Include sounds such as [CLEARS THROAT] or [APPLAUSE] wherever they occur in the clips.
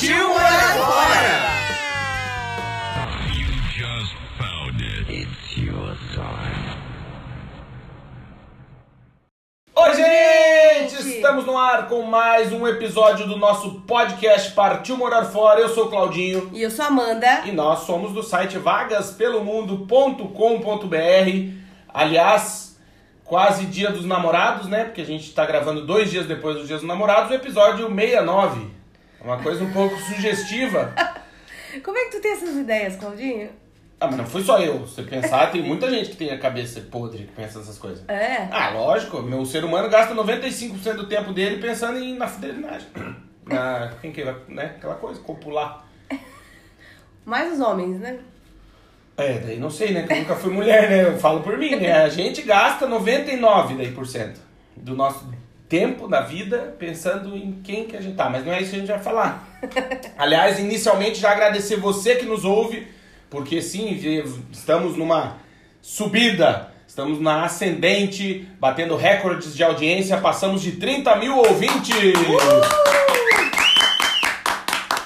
Partiu morar fora! Oi, gente! Estamos no ar com mais um episódio do nosso podcast Partiu Morar Fora. Eu sou o Claudinho E eu sou a Amanda. e nós somos do site vagaspelomundo.com.br. Aliás, quase dia dos namorados, né? Porque a gente tá gravando dois dias depois dos dias dos namorados, o episódio 69. Uma coisa um pouco sugestiva. [LAUGHS] Como é que tu tem essas ideias, Claudinho? Ah, mas não fui só eu. Se você pensar, tem muita gente que tem a cabeça podre que pensa nessas coisas. É. Ah, lógico. Meu ser humano gasta 95% do tempo dele pensando em, na fidelidade. [CLEARS THROAT] Na, quem que né? Aquela coisa, copular. [LAUGHS] Mais os homens, né? É, daí não sei, né? Que eu nunca fui mulher, né? Eu falo por mim, né? A gente gasta 99 daí por cento do nosso tempo na vida pensando em quem que a gente tá. Mas não é isso que a gente vai falar. [LAUGHS] Aliás, inicialmente já agradecer você que nos ouve, porque sim, estamos numa subida, estamos na ascendente, batendo recordes de audiência, passamos de 30 mil ouvintes!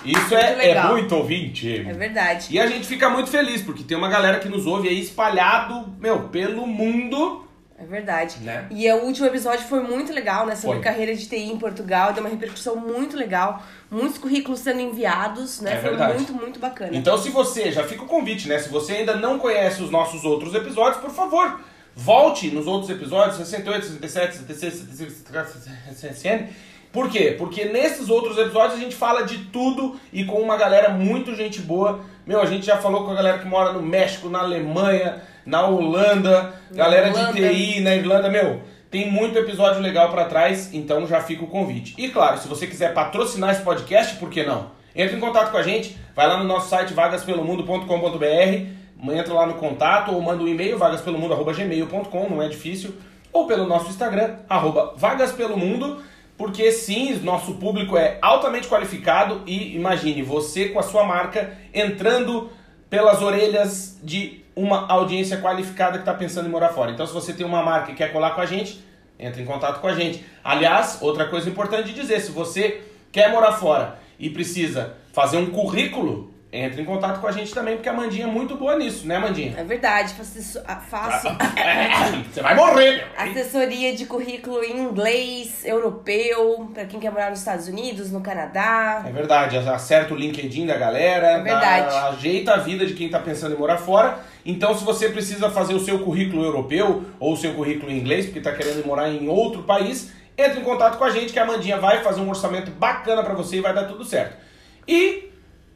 Isso é, Muito é muito ouvinte. É verdade. E a gente fica muito feliz, porque tem uma galera que nos ouve aí espalhado, meu, pelo mundo. É verdade. Né? E o último episódio foi muito legal, né? Sobre Foi. carreira de TI em Portugal. Deu uma repercussão muito legal. Muitos currículos sendo enviados, né? É foi verdade. muito, muito bacana. Então, se você, já fica o convite, né? Se você ainda não conhece os nossos outros episódios, por favor, volte nos outros episódios, 68, 67, 76, 75, 67. Por quê? Porque nesses outros episódios a gente fala de tudo e com uma galera muito gente boa. Meu, a gente já falou com a galera que mora no México, na Alemanha, na Holanda, Na galera Irlanda. de TI, na Irlanda, meu. Tem muito episódio legal pra trás, então já fica o convite. E claro, se você quiser patrocinar esse podcast, por que não? Entre em contato com a gente, vai lá no nosso site vagaspelomundo.com.br, entra lá no contato ou manda um e-mail vagaspelomundo@gmail.com, não é difícil, ou pelo nosso Instagram arroba vagaspelomundo, porque sim, nosso público é altamente qualificado e imagine você com a sua marca entrando pelas orelhas de uma audiência qualificada que está pensando em morar fora. Então, se você tem uma marca e quer colar com a gente, entre em contato com a gente. Aliás, outra coisa importante de dizer, se você quer morar fora e precisa fazer um currículo, entre em contato com a gente também, porque a Mandinha é muito boa nisso, né, Mandinha? É verdade. Faço, a- faço [LAUGHS] Você vai morrer, meu! assessoria de currículo em inglês, europeu, pra quem quer morar nos Estados Unidos, no Canadá. É verdade, acerta o LinkedIn da galera, É verdade. dá- ajeita a vida de quem está pensando em morar fora. Então, se você precisa fazer o seu currículo europeu ou o seu currículo em inglês, porque está querendo morar em outro país, entre em contato com a gente que a Amandinha vai fazer um orçamento bacana para você e vai dar tudo certo. E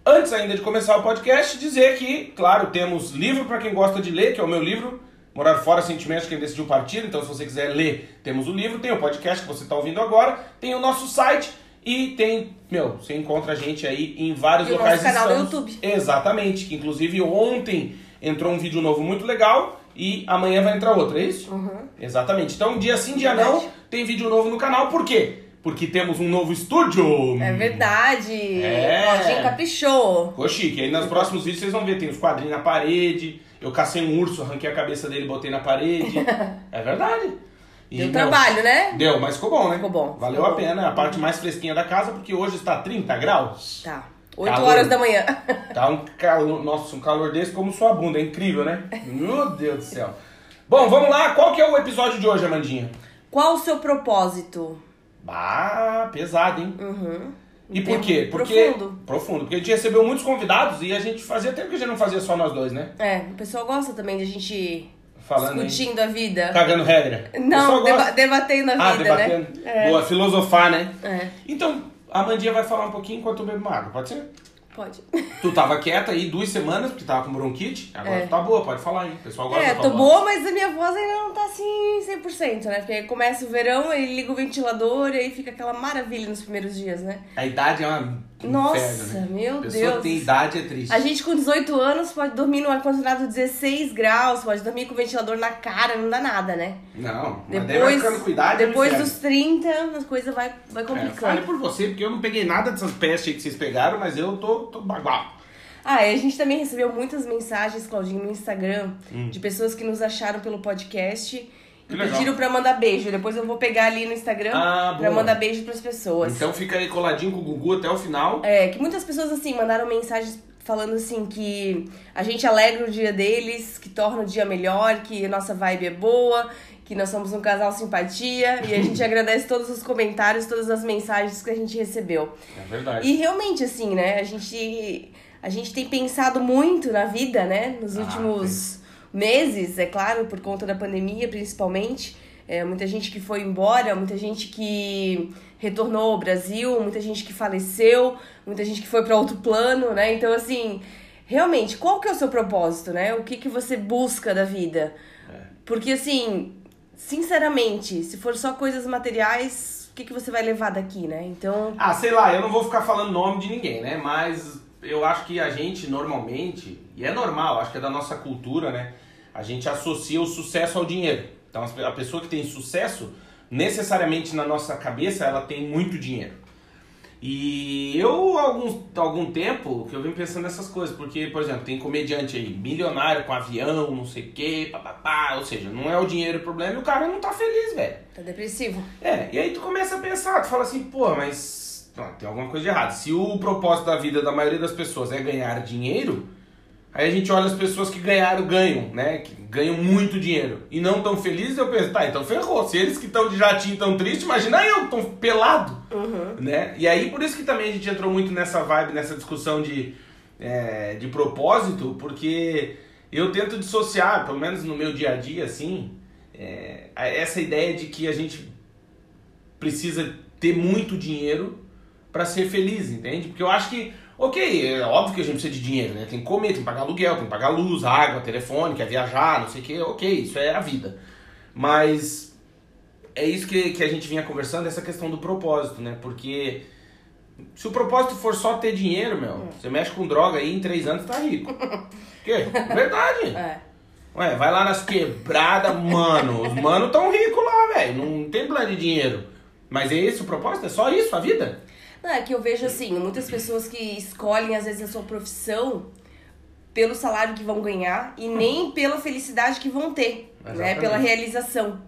antes ainda de começar o podcast, dizer que, claro, temos livro para quem gosta de ler, que é o meu livro, Morar Fora Sentimentos, quem decidiu partir. Então, se você quiser ler, temos o livro, tem o podcast que você está ouvindo agora, tem o nosso site e tem, meu, você encontra a gente aí em vários E o locais. nosso canal Estamos- YouTube. Exatamente, que inclusive ontem entrou um vídeo novo muito legal e amanhã vai entrar outro, é isso? Exatamente. Então, dia sim, dia não, Verdade. tem vídeo novo no canal. Por quê? Porque temos um novo estúdio. É verdade. É. Claudinho caprichou. Ficou chique. Aí nos próximos vídeos vocês vão ver, tem os quadrinhos na parede. Eu cacei um urso, arranquei a cabeça dele e botei na parede. [LAUGHS] é verdade. E, Deu meu, trabalho, né? Deu, mas ficou bom, né? Ficou bom, Valeu ficou a bom. pena. A parte mais fresquinha da casa, porque hoje está 30 graus. Tá. 8 Calor. horas da manhã. Tá um calor, nossa, um calor desse como sua bunda, é incrível, né? Meu Deus do céu. Bom, vamos lá, qual que é o episódio de hoje, Amandinha? Qual o seu propósito? Bah, pesado, hein? Uhum. E por quê? Porque, profundo. Profundo. Porque a gente recebeu muitos convidados e a gente fazia tempo que a gente não fazia só nós dois, né? É, o pessoal gosta também de a gente Falando aí. discutindo a vida. Cagando regra. Não, deba- debatendo a Ah, vida, debatendo. né? É. Boa, filosofar, né? É. Então, a Amandinha vai falar um pouquinho enquanto eu bebo uma água, pode ser? Pode. [LAUGHS] Tu tava quieta aí duas semanas, porque tava com bronquite. Agora É. tu tá boa, pode falar aí. O pessoal gosta É, tô tua boa, mas a minha voz ainda não tá assim 100%, né? Porque aí começa o verão, aí liga o ventilador e aí fica aquela maravilha nos primeiros dias, né? A idade é uma um Nossa, inferno, né? meu pessoa Deus. tem idade é triste. A gente com 18 anos pode dormir no ar-condicionado 16 graus, pode dormir com o ventilador na cara, não dá nada, né? Não, Depois, com idade. é depois dos 30, a coisa vai, vai É, fale complicando. por você, porque eu não peguei nada dessas pestes aí que vocês pegaram, mas eu tô, tô bagual. Ah, e a gente também recebeu muitas mensagens, Claudinho, no Instagram, Hum. de pessoas que nos acharam pelo podcast. Pediram pra mandar beijo. Depois eu vou pegar ali no Instagram Ah, pra mandar beijo pras pessoas. Então fica aí coladinho com o Gugu até o final. É, que muitas pessoas, assim, mandaram mensagens falando, assim, que a gente alegra o dia deles, que torna o dia melhor, que a nossa vibe é boa, que nós somos um casal simpatia. e a gente [LAUGHS] agradece todos os comentários, todas as mensagens que a gente recebeu. É verdade. E realmente, assim, né, a gente, a gente tem pensado muito na vida, né, nos Ah, últimos meses, é claro, por conta da pandemia, principalmente. É, muita gente que foi embora, muita gente que retornou ao Brasil, muita gente que faleceu, muita gente que foi para outro plano, né? Então, assim, realmente, qual que é o seu propósito, né? O que, que você busca da vida? Porque, assim, sinceramente, se for só coisas materiais, o que, que você vai levar daqui, né? Então, Ah, sei lá, eu não vou ficar falando nome de ninguém, né? Mas eu acho que a gente normalmente, e é normal, acho que é da nossa cultura, né? A gente associa o sucesso ao dinheiro. Então a pessoa que tem sucesso, necessariamente na nossa cabeça, ela tem muito dinheiro. E eu, há algum, algum tempo, que eu venho pensando nessas coisas, porque, por exemplo, tem comediante aí, milionário com avião, não sei o quê, papapá, ou seja, não é o dinheiro o problema e o cara não tá feliz, velho. tá depressivo. É, e aí tu começa a pensar, tu fala assim, pô, mas tem alguma coisa de errado. Se o propósito da vida da maioria das pessoas é ganhar dinheiro, aí a gente olha as pessoas que ganharam, ganham, né? Que ganham muito dinheiro e não tão felizes, eu penso, tá, então ferrou. Se eles que estão de jatinho tão tristes, imagina eu tô pelado, né? E aí por isso que também a gente entrou muito nessa vibe, nessa discussão de, é, de propósito, porque eu tento dissociar, pelo menos no meu dia a dia, assim, é, essa ideia de que a gente precisa ter muito dinheiro pra ser feliz, entende? Porque eu acho que, ok, é óbvio que a gente precisa de dinheiro, né? Tem que comer, tem que pagar aluguel, tem que pagar luz, água, telefone, quer viajar, não sei o que, ok, isso é a vida. Mas é isso que, que a gente vinha conversando, essa questão do propósito, né? Porque se o propósito for só ter dinheiro, meu, você mexe com droga aí, em três anos tá rico. [LAUGHS] quê? Verdade. É. Ué, vai lá nas quebradas, mano. Os mano tão ricos lá, velho. Não tem plano de dinheiro. Mas é esse o propósito? É só isso a vida? Não, é que eu vejo assim, muitas pessoas que escolhem às vezes a sua profissão pelo salário que vão ganhar e nem [LAUGHS] pela felicidade que vão ter, né? Exatamente. Pela realização,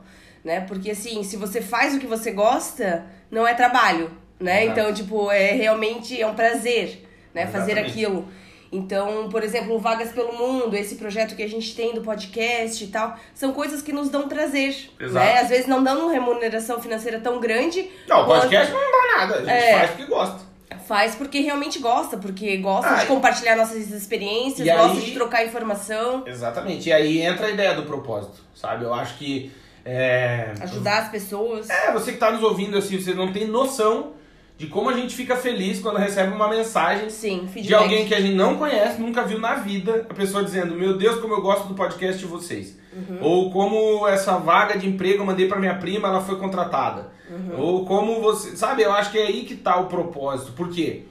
né? Porque assim, se você faz o que você gosta, não é trabalho, né? Exato. Então, tipo, é realmente é um prazer, né? Fazer aquilo. Então, por exemplo, Vagas pelo Mundo, esse projeto que a gente tem do podcast e tal, são coisas que nos dão prazer, Exato. né? Às vezes não dão uma remuneração financeira tão grande. Não, o quanto- podcast não dá nada. A gente É. faz porque gosta. Faz porque realmente gosta, porque gosta Ah, de compartilhar nossas experiências, gosta aí- de trocar informação, Exatamente. E aí entra a ideia do propósito, sabe? Eu acho que. É... ajudar as pessoas. É, você que tá nos ouvindo assim, você não tem noção de como a gente fica feliz quando recebe uma mensagem Sim, de alguém que a gente não conhece, nunca viu na vida, a pessoa dizendo, meu Deus, como eu gosto do podcast de vocês. Ou como essa vaga de emprego eu mandei pra minha prima, ela foi contratada. Ou como você. Sabe, eu acho que é aí que tá o propósito. Por quê?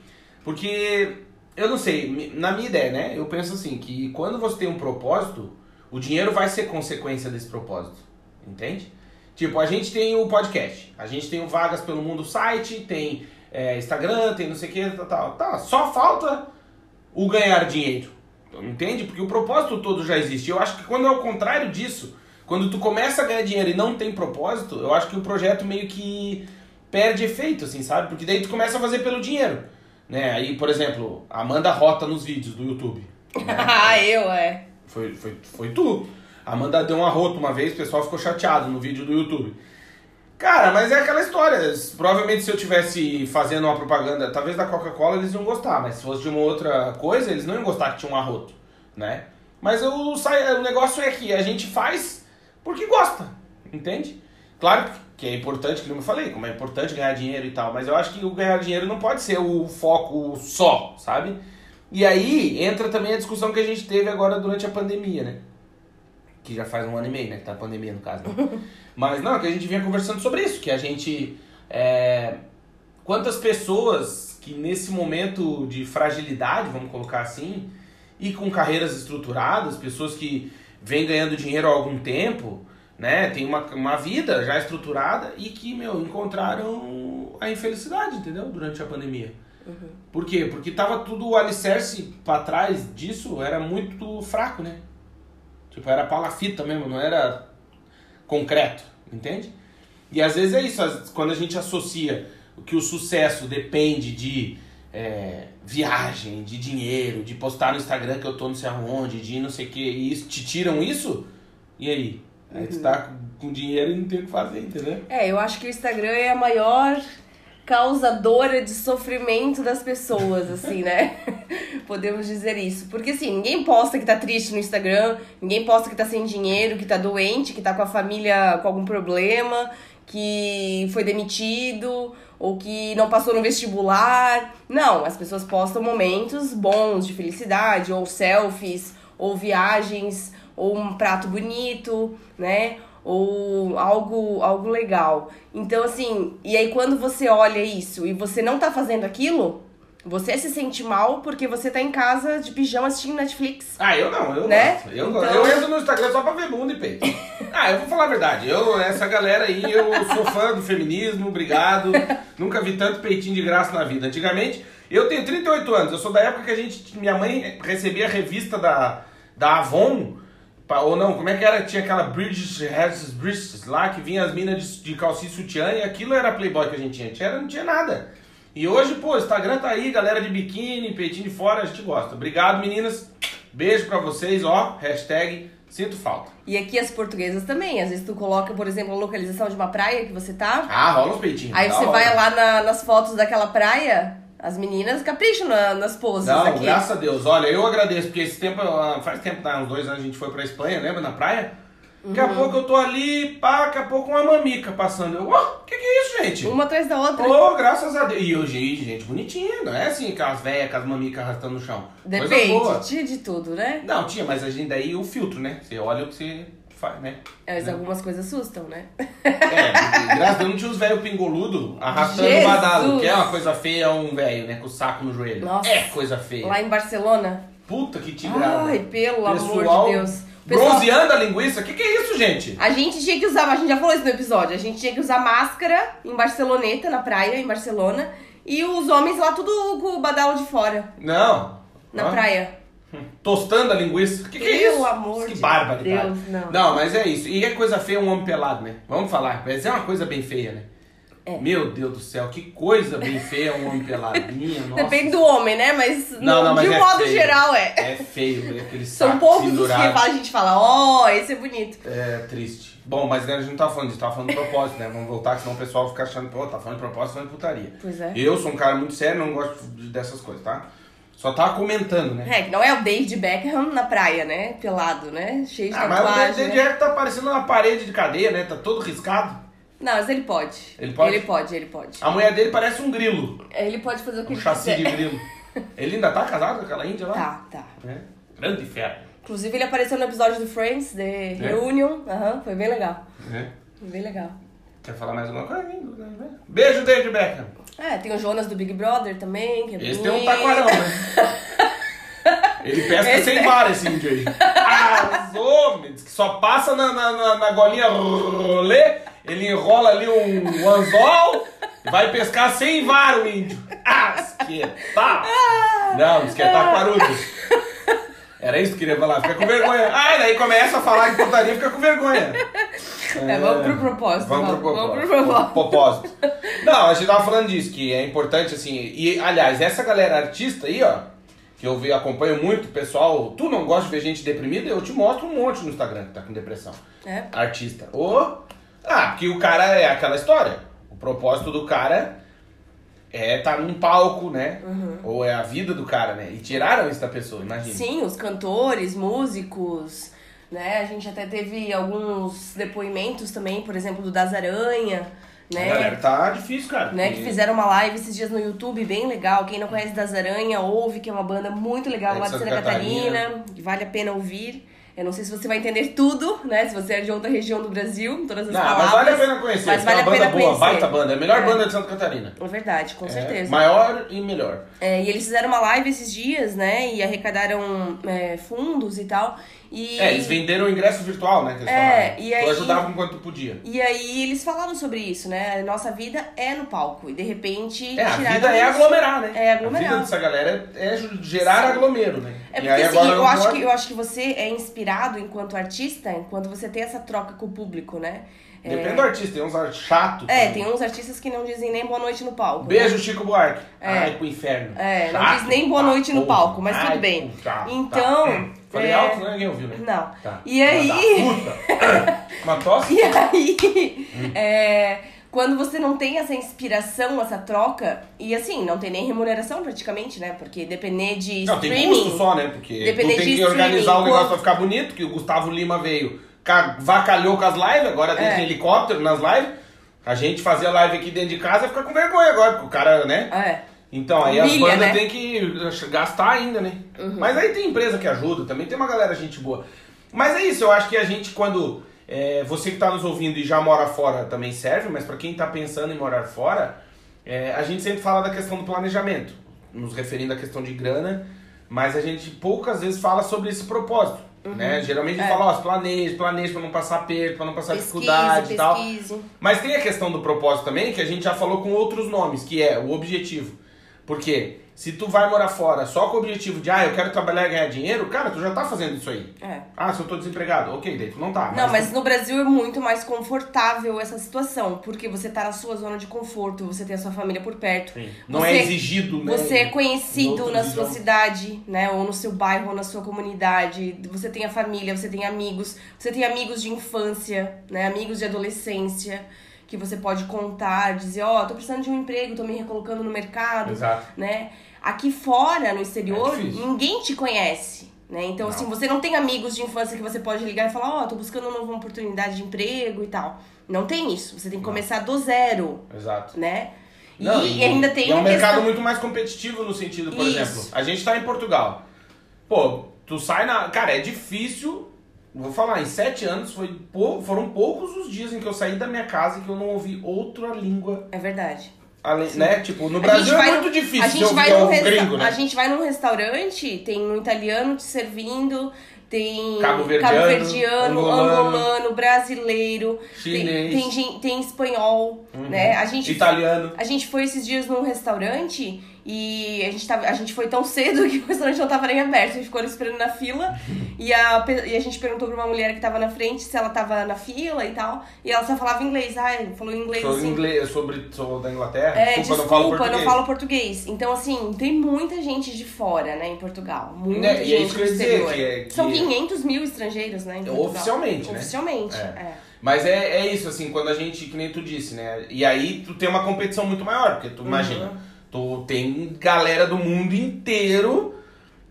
Porque, eu não sei, na minha ideia, né? Eu penso assim, que quando você tem um propósito, o dinheiro vai ser consequência desse propósito. Entende? Tipo, a gente tem o podcast, a gente tem o Vagas pelo Mundo site, tem é, Instagram, tem não sei o que, tal, tal. Tá, só falta o ganhar dinheiro. Entende? Porque o propósito todo já existe. Eu acho que quando é o contrário disso, quando tu começa a ganhar dinheiro e não tem propósito, eu acho que o projeto meio que perde efeito, assim, sabe? Porque daí tu começa a fazer pelo dinheiro. Né? Aí, por exemplo, Amanda Rota nos vídeos do YouTube. [LAUGHS] ah, eu, é. Foi, foi, foi tu. Amanda deu um arroto uma vez, o pessoal ficou chateado no vídeo do YouTube. Cara, mas é aquela história. Provavelmente se eu tivesse fazendo uma propaganda, talvez da Coca-Cola, eles iam gostar, mas se fosse de uma outra coisa, eles não iam gostar que tinha um arroto, né? Mas sai- o negócio é que a gente faz porque gosta, entende? Claro que é importante, como eu falei, como é importante ganhar dinheiro e tal, mas eu acho que o ganhar dinheiro não pode ser o foco só, sabe? E aí entra também a discussão que a gente teve agora durante a pandemia, né? Que já faz um ano e meio, né? Que tá a pandemia no caso. Né? [LAUGHS] Mas não, que a gente vinha conversando sobre isso, que a gente. É... Quantas pessoas que nesse momento de fragilidade, vamos colocar assim, e com carreiras estruturadas, pessoas que vêm ganhando dinheiro há algum tempo, né? Tem uma, uma vida já estruturada e que, meu, encontraram a infelicidade, entendeu? Durante a pandemia. Uhum. Por quê? Porque tava tudo o alicerce para trás disso era muito fraco, né? Tipo, era palafita mesmo, não era concreto, entende? E às vezes é isso, quando a gente associa que o sucesso depende de é, viagem, de dinheiro, de postar no Instagram que eu tô não sei aonde, de não sei o que, e isso, te tiram isso, e aí? Aí tu tá com dinheiro e não tem o que fazer, entendeu? É, eu acho que o Instagram é a maior causadora de sofrimento das pessoas, assim, né? [LAUGHS] Podemos dizer isso. Porque, assim, ninguém posta que tá triste no Instagram, ninguém posta que tá sem dinheiro, que tá doente, que tá com a família com algum problema, que foi demitido ou que não passou no vestibular. Não, as pessoas postam momentos bons de felicidade, ou selfies, ou viagens, ou um prato bonito, né? Ou algo, algo legal. Então, assim, e aí quando você olha isso e você não tá fazendo aquilo, você se sente mal porque você tá em casa de pijama assistindo Netflix. Ah, eu não, eu Né? gosto. Eu, Então- eu entro no Instagram só pra ver bunda e peito. [LAUGHS] ah, eu vou falar a verdade. Eu, essa galera aí, eu sou fã do feminismo, obrigado. Nunca vi tanto peitinho de graça na vida. Antigamente, eu tenho 38 anos, eu sou da época que a gente. Minha mãe recebia a revista da, da Avon. Ou não, como é que era? Tinha aquela Bridges Has Bridges lá que vinha as minas de, de calcinha e sutiã e aquilo era Playboy que a gente tinha. Tinha- Não tinha nada. E hoje, pô, o Instagram tá aí, galera de biquíni, peitinho de fora, a gente gosta. Obrigado, meninas. Beijo pra vocês, ó. Hashtag sinto falta. E aqui as portuguesas também. Às vezes tu coloca, por exemplo, a localização de uma praia que você tá. Ah, rola uns peitinhos. Aí você vai lá na- nas fotos daquela praia, as meninas capricham na- nas poses Não, aqui. graças a Deus. Olha, eu agradeço, porque esse tempo, ah, faz tempo, tá, uns dois anos a gente foi pra Espanha, lembra, na praia? Daqui a Uhum. pouco eu tô ali, pá, daqui a pouco uma mamica passando. Eu, ó, que que é isso, gente? Uma atrás da outra. Ô, graças a Deus. E hoje, gente bonitinha, não é assim, aquelas velhas, com as mamicas arrastando no chão. Depende, tinha de tudo, né? Não, tinha, mas a gente daí o filtro, né? Você olha o que você faz, né? É, Mas algumas coisas assustam, né? É, graças a Deus não tinha os velhos pingoludo arrastando o badalo, que é uma coisa feia, um velho, né? Com o saco no joelho. Nossa. É coisa feia. Lá em Barcelona. Puta que tigrada. Ai, pelo Pessoal, amor de Deus. Pessoal, Bronzeando a linguiça? Que que é isso, gente? a gente tinha que usar, a gente já falou isso no episódio, a gente tinha que usar máscara em Barceloneta, na praia, em Barcelona. E os homens lá tudo com o badalo de fora, Não. na Hã? praia. Tostando a linguiça. Que que é Pelo isso? amor que de barbaridade. Deus, não. Não, mas é isso. E é coisa feia um homem pelado, né? Vamos falar. Mas é uma coisa bem feia, né? É. Meu Deus do céu, que coisa bem feia um homem pelado. [LAUGHS] Minha, nossa. Depende do homem, né? Mas, Não, não, mas de um é modo feio. geral é. É feio, é aquele São poucos os que a gente fala, ó, esse é bonito. É triste. Bom, mas né, a gente não tá falando disso, tá falando de propósito, né? Vamos voltar, senão o pessoal fica achando, pô, tá falando de propósito, falando de putaria. Pois é. Eu sou um cara muito sério, não gosto de- dessas coisas, tá? Só tava comentando, né? É, que não é o David Beckham na praia, né? Pelado, né? Cheio de Ah, mas o. David né? Jack tá parecendo uma parede de cadeia, né? Tá todo riscado. Não, mas ele pode. Ele pode? Ele pode, ele pode. A mulher dele parece um grilo, Ele pode fazer o que um ele chassi de grilo. [LAUGHS] Ele ainda tá casado com aquela índia lá? Tá, tá. É. Grande fera. Inclusive, ele apareceu no episódio do Friends, The Reunion. Aham, foi bem legal. É. Foi bem legal. Quer falar mais alguma coisa? Beijo, David Beckham. É, tem o Jonas do Big Brother também, que é Esse tem um taquarão, né? [LAUGHS] Ele pesca Esse sem é. vara, esse índio aí. Arrasou, meu. Diz que só passa na, na, na, golinha rolê, ele enrola ali um, um anzol e vai pescar sem vara o índio. Ah, esqueta. Não, que é taquarudo. Era isso que queria falar, fica com vergonha. Ah, daí começa a falar de putaria, fica com vergonha. É, vamos pro propósito. Vamos pro Vamos propósito. pro propósito. Não, a gente tava falando disso, que é importante, assim. E, aliás, essa galera artista aí, ó, que eu vi, acompanho muito, pessoal. Tu não gosta de ver gente deprimida? Eu te mostro um monte no Instagram que tá com depressão. É. Artista. Ou. Ah, porque o cara é aquela história. O propósito do cara é estar num palco, né? Ou é a vida do cara, né? E tiraram isso da pessoa, imagina. Sim, os cantores, músicos, né? A gente até teve alguns depoimentos também, por exemplo, do Das Aranha, né? A galera tá difícil, cara. né, que fizeram uma live esses dias no YouTube bem legal. Quem não conhece Das Aranha, ouve, que é uma banda muito legal É lá de Santa Santa Catarina, que vale a pena ouvir. Eu não sei se você vai entender tudo, né? Se você é de outra região do Brasil, todas as Não, palavras. mas vale a pena conhecer. Mas vale é a uma banda pena boa, conhecer. baita banda. É a melhor É. banda de Santa Catarina. É verdade, com É, certeza. maior e melhor. É, e eles fizeram uma live esses dias, né? E arrecadaram é, fundos e tal. E... É, eles venderam o ingresso virtual, né? É, falaram. e Tu aí- ajudava enquanto tu podia. E aí eles falaram sobre isso, né? Nossa vida é no palco. E de repente. É, a vida é isso. aglomerar, né? É aglomerar. A vida dessa galera é gerar aglomero, né? É porque aí assim, eu acho, pode. que, eu acho que você é inspirado enquanto artista, enquanto você tem essa troca com o público, né? É, Depende do artista, tem uns ar- chato. É, tem uns artistas que não dizem nem boa noite no palco. Beijo, né? Chico Buarque. É. Ai, pro inferno. É, não Chato diz nem boa noite no palco, mas Ai, tudo bem. tá. Então, Falei é, alto, né? Ninguém ouviu, né? Não. Tá. E aí- puta. [LAUGHS] Uma tosse? E aí, Hum. é, quando você não tem essa inspiração, essa troca, e assim, não tem nem remuneração praticamente, né? Porque depender de Não, tem streaming. custo só, né? Porque Depender tu tem que organizar o streaming, negócio quanto- pra ficar bonito, que o Gustavo Lima veio, vacalhou com as lives, agora tem É. helicóptero nas lives. A gente fazia live aqui dentro de casa e fica com vergonha agora, porque o cara, né? É. Então, aí as Humilha, bandas né? têm que gastar ainda, né? Mas aí tem empresa que ajuda, também tem uma galera gente boa. Mas é isso, eu acho que a gente quando. é, você que tá nos ouvindo e já mora fora também serve, mas pra quem tá pensando em morar fora, é, a gente sempre fala da questão do planejamento, nos referindo à questão de grana, mas a gente poucas vezes fala sobre esse propósito. Né? Geralmente a gente É. fala, ó, planeje, planeje pra não passar perto, pra não passar Pesquise, dificuldade e tal. Mas tem a questão do propósito também, que a gente já falou com outros nomes, que é o objetivo. Porque se tu vai morar fora só com o objetivo de, ah, eu quero trabalhar e ganhar dinheiro, cara, tu já tá fazendo isso aí. É. Ah, se eu tô desempregado, ok, daí tu não tá. Não, mas tu- no Brasil é muito mais confortável essa situação, porque você tá na sua zona de conforto, você tem a sua família por perto. Sim. Não Você- é exigido, né? Você é conhecido na sua cidade, né? Ou no seu bairro, ou na sua comunidade. Você tem a família, você tem amigos. Você tem amigos de infância, né? Amigos de adolescência. Que você pode contar, dizer, ó, tô precisando de um emprego, tô me recolocando no mercado, Exato. né? Aqui fora, no exterior, É ninguém te conhece. Né? Então, Não. assim, você não tem amigos de infância que você pode ligar e falar, ó, tô buscando uma nova oportunidade de emprego e tal. Não tem isso. Você tem que Não. começar do zero, Exato. né? Não, e, ainda tem e é um mercado questão- muito mais competitivo no sentido, por Isso. exemplo, a gente tá em Portugal. Pô, tu sai na. Cara, é difícil. Vou falar, em sete anos foi pou- foram poucos os dias em que eu saí da minha casa que eu não ouvi outra língua. É verdade. Além, né? Tipo, no Brasil é muito num- difícil a gente vai num o resta- gringo, né? A gente vai num restaurante, tem um italiano te servindo, tem Cabo-verdiano, cabo-verdiano, angolano, brasileiro, tem, Chinês. tem, gen- tem espanhol, Uhum. né? A gente Italiano. a gente foi esses dias num restaurante e a gente, tava, a gente foi tão cedo [LAUGHS] que o restaurante não tava nem aberto. A gente ficou esperando na fila e a, e a gente perguntou pra uma mulher que tava na frente se ela tava na fila e tal. E ela só falava inglês. Ai, falou inglês Sou assim. inglês, sobre, sou da Inglaterra. É, desculpa, desculpa, não falo português. não falo português. Então, assim, tem muita gente de fora, né, em Portugal. Muita Né, e é gente isso que eu ia dizer, que é- que- São 500 mil estrangeiros, né. Oficialmente, né? Oficialmente, É. é. Mas é, é isso, assim, quando a gente, que nem tu disse, né? E aí tu tem uma competição muito maior, porque Uhum. tu imagina, tu tem galera do mundo inteiro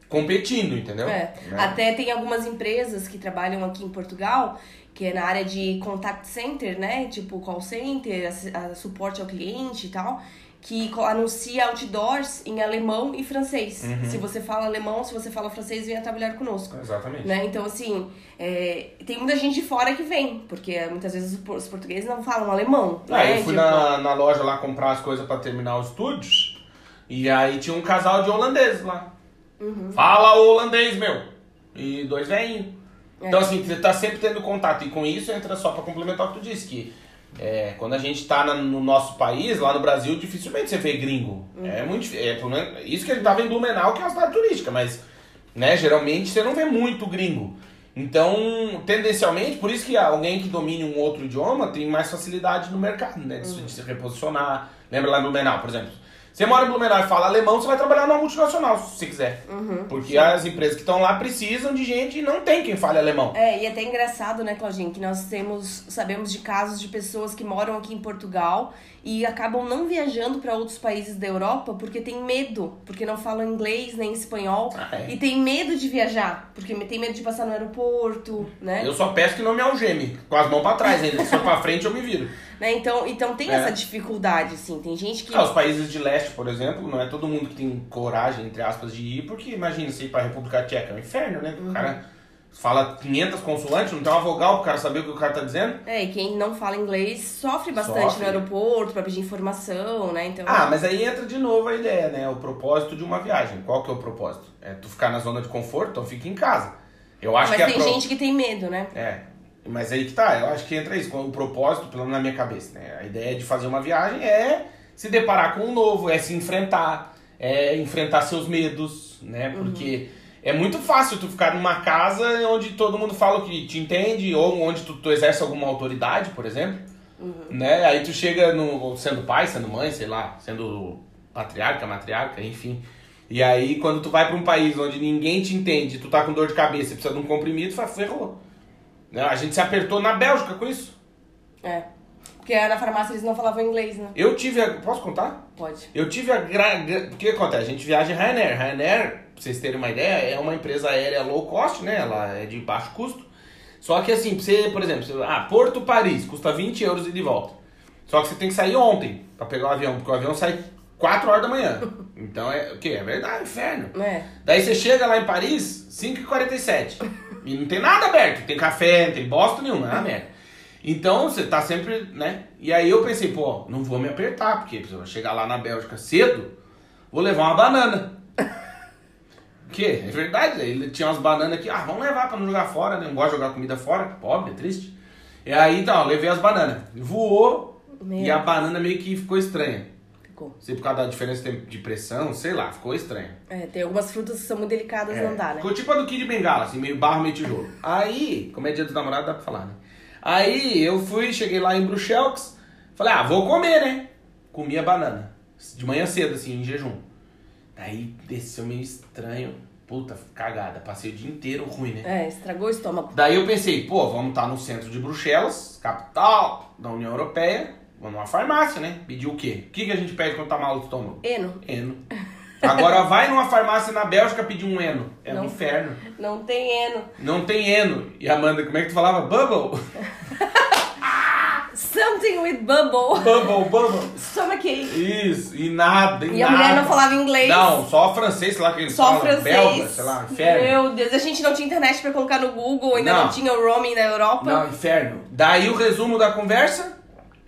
competindo, entendeu? É. Né? Até tem algumas empresas que trabalham aqui em Portugal, que é na área de contact center, né? Tipo call center, assi- a, suporte ao cliente e tal, que anuncia outdoors em alemão e francês. Uhum. Se você fala alemão, se você fala francês, venha trabalhar conosco. Exatamente. Né? Então, assim, é, tem muita gente de fora que vem, porque muitas vezes os por- os portugueses não falam alemão. Ah, né? eu fui Tipo, na, na loja lá comprar as coisas pra terminar os estúdios, e aí tinha um casal de holandeses lá. Uhum. Fala holandês, meu! E dois velhinhos. É. Então, assim, você tá sempre tendo contato. E com isso entra só pra complementar o que tu disse, que é, quando a gente tá na- no nosso país, lá no Brasil, dificilmente você vê gringo. Uhum. É muito. É, isso que ele tava em Blumenau, que é uma cidade turística, mas né, geralmente você não vê muito gringo. Então, tendencialmente, por isso que alguém que domine um outro idioma tem mais facilidade no mercado, né? De, se- de se reposicionar. Lembra lá em Blumenau, por exemplo. Você mora em Blumenau e fala alemão, você vai trabalhar numa multinacional, se você quiser. Uhum. Porque as empresas que estão lá precisam de gente e não tem quem fale alemão. É, e é até engraçado, né, Claudinho, que nós temos, sabemos de casos de pessoas que moram aqui em Portugal e acabam não viajando para outros países da Europa porque tem medo, porque não falam inglês nem espanhol Ah, é. e tem medo de viajar, porque tem medo de passar no aeroporto, né? Eu só peço que não me algeme, com as mãos pra trás ainda. Se for pra frente eu me viro. Né? Então, então tem É. essa dificuldade, assim. Tem gente que. Ah, os países de leste, por exemplo, não é todo mundo que tem coragem, entre aspas, de ir, porque imagina você ir pra República Tcheca, é um inferno, né? Uhum. O cara fala 500 consoantes, não tem uma vogal pro cara saber o que o cara tá dizendo. É, e quem não fala inglês sofre bastante Sofre. no aeroporto pra pedir informação, né? Então. Ah, mas aí entra de novo a ideia, né? O propósito de uma viagem. Qual que é o propósito? É tu ficar na zona de conforto, então fica em casa. Eu acho mas que é tem pro- gente que tem medo, né? É, mas aí que tá, eu acho que entra isso, com o propósito, pelo menos na minha cabeça, né? A ideia de fazer uma viagem é se deparar com o novo, é se enfrentar, é enfrentar seus medos, né? Porque é muito fácil tu ficar numa casa onde todo mundo fala o que te entende, ou onde tu, tu exerce alguma autoridade, por exemplo, né? Aí tu chega no, sendo pai, sendo mãe, sei lá, sendo patriarca, matriarca, enfim. E aí, quando tu vai pra um país onde ninguém te entende, tu tá com dor de cabeça e precisa de um comprimido, tu fala, ferrou. Né? A gente se apertou na Bélgica com isso. É. Porque na farmácia eles não falavam inglês, né? Eu tive a... Posso contar? Pode. Eu tive a... Gra... O que acontece? A gente viaja em Ryanair. Ryanair, pra vocês terem uma ideia, é uma empresa aérea low cost, né? Ela é de baixo custo. Só que assim, pra você, por exemplo, você... ah, Porto Paris, custa 20 euros e de volta. Só que você tem que sair ontem pra pegar o avião, porque o avião sai 4 horas da manhã. [LAUGHS] Então é o quê? É verdade, inferno. É. Daí você chega lá em Paris, 5h47. E não tem nada aberto. Tem café, não tem bosta nenhuma, é uma merda. Então você tá sempre, né? E aí eu pensei, pô, não vou me apertar, porque se eu chegar lá na Bélgica cedo, vou levar uma banana. [LAUGHS] O quê? É verdade, ele tinha umas bananas aqui, ah, vamos levar pra não jogar fora, né? Não gosto de jogar comida fora, pobre, é triste. E aí, então, levei as bananas. Voou Meu. e a banana meio que ficou estranha. Ficou. Sei por causa da diferença de pressão, sei lá, ficou estranho. É, tem algumas frutas que são muito delicadas É, não dá, né? Ficou tipo a do Kid Bengala, assim, meio barro, meio tijolo. Aí, como é dia dos namorados, dá pra falar, né? Aí eu fui, cheguei lá em Bruxelas, falei, ah, vou comer, né? Comi a banana. De manhã cedo, assim, em jejum. Daí desceu meio estranho. Puta, cagada. Passei o dia inteiro ruim, né? É, estragou o estômago. Daí eu pensei, pô, vamos estar no centro de Bruxelas, capital da União Europeia. Vamos numa farmácia, né? Pedir o quê? O que, que a gente pede quando tá mal do estômago? Eno. Eno. Agora vai numa farmácia na Bélgica pedir um eno. É um Não. inferno. Não tem eno. Não tem eno. E Amanda, como é que tu falava? Bubble? [LAUGHS] Something with bubble. Bubble, bubble. Stomachache. Isso, e nada, e, E a nada. mulher não falava inglês. Não, só francês, sei lá que eles Só falam. francês. Belga, sei lá, inferno. Meu Deus, a gente não tinha internet pra colocar no Google, ainda não, Não. tinha o roaming na Europa. Não, inferno. Daí o resumo da conversa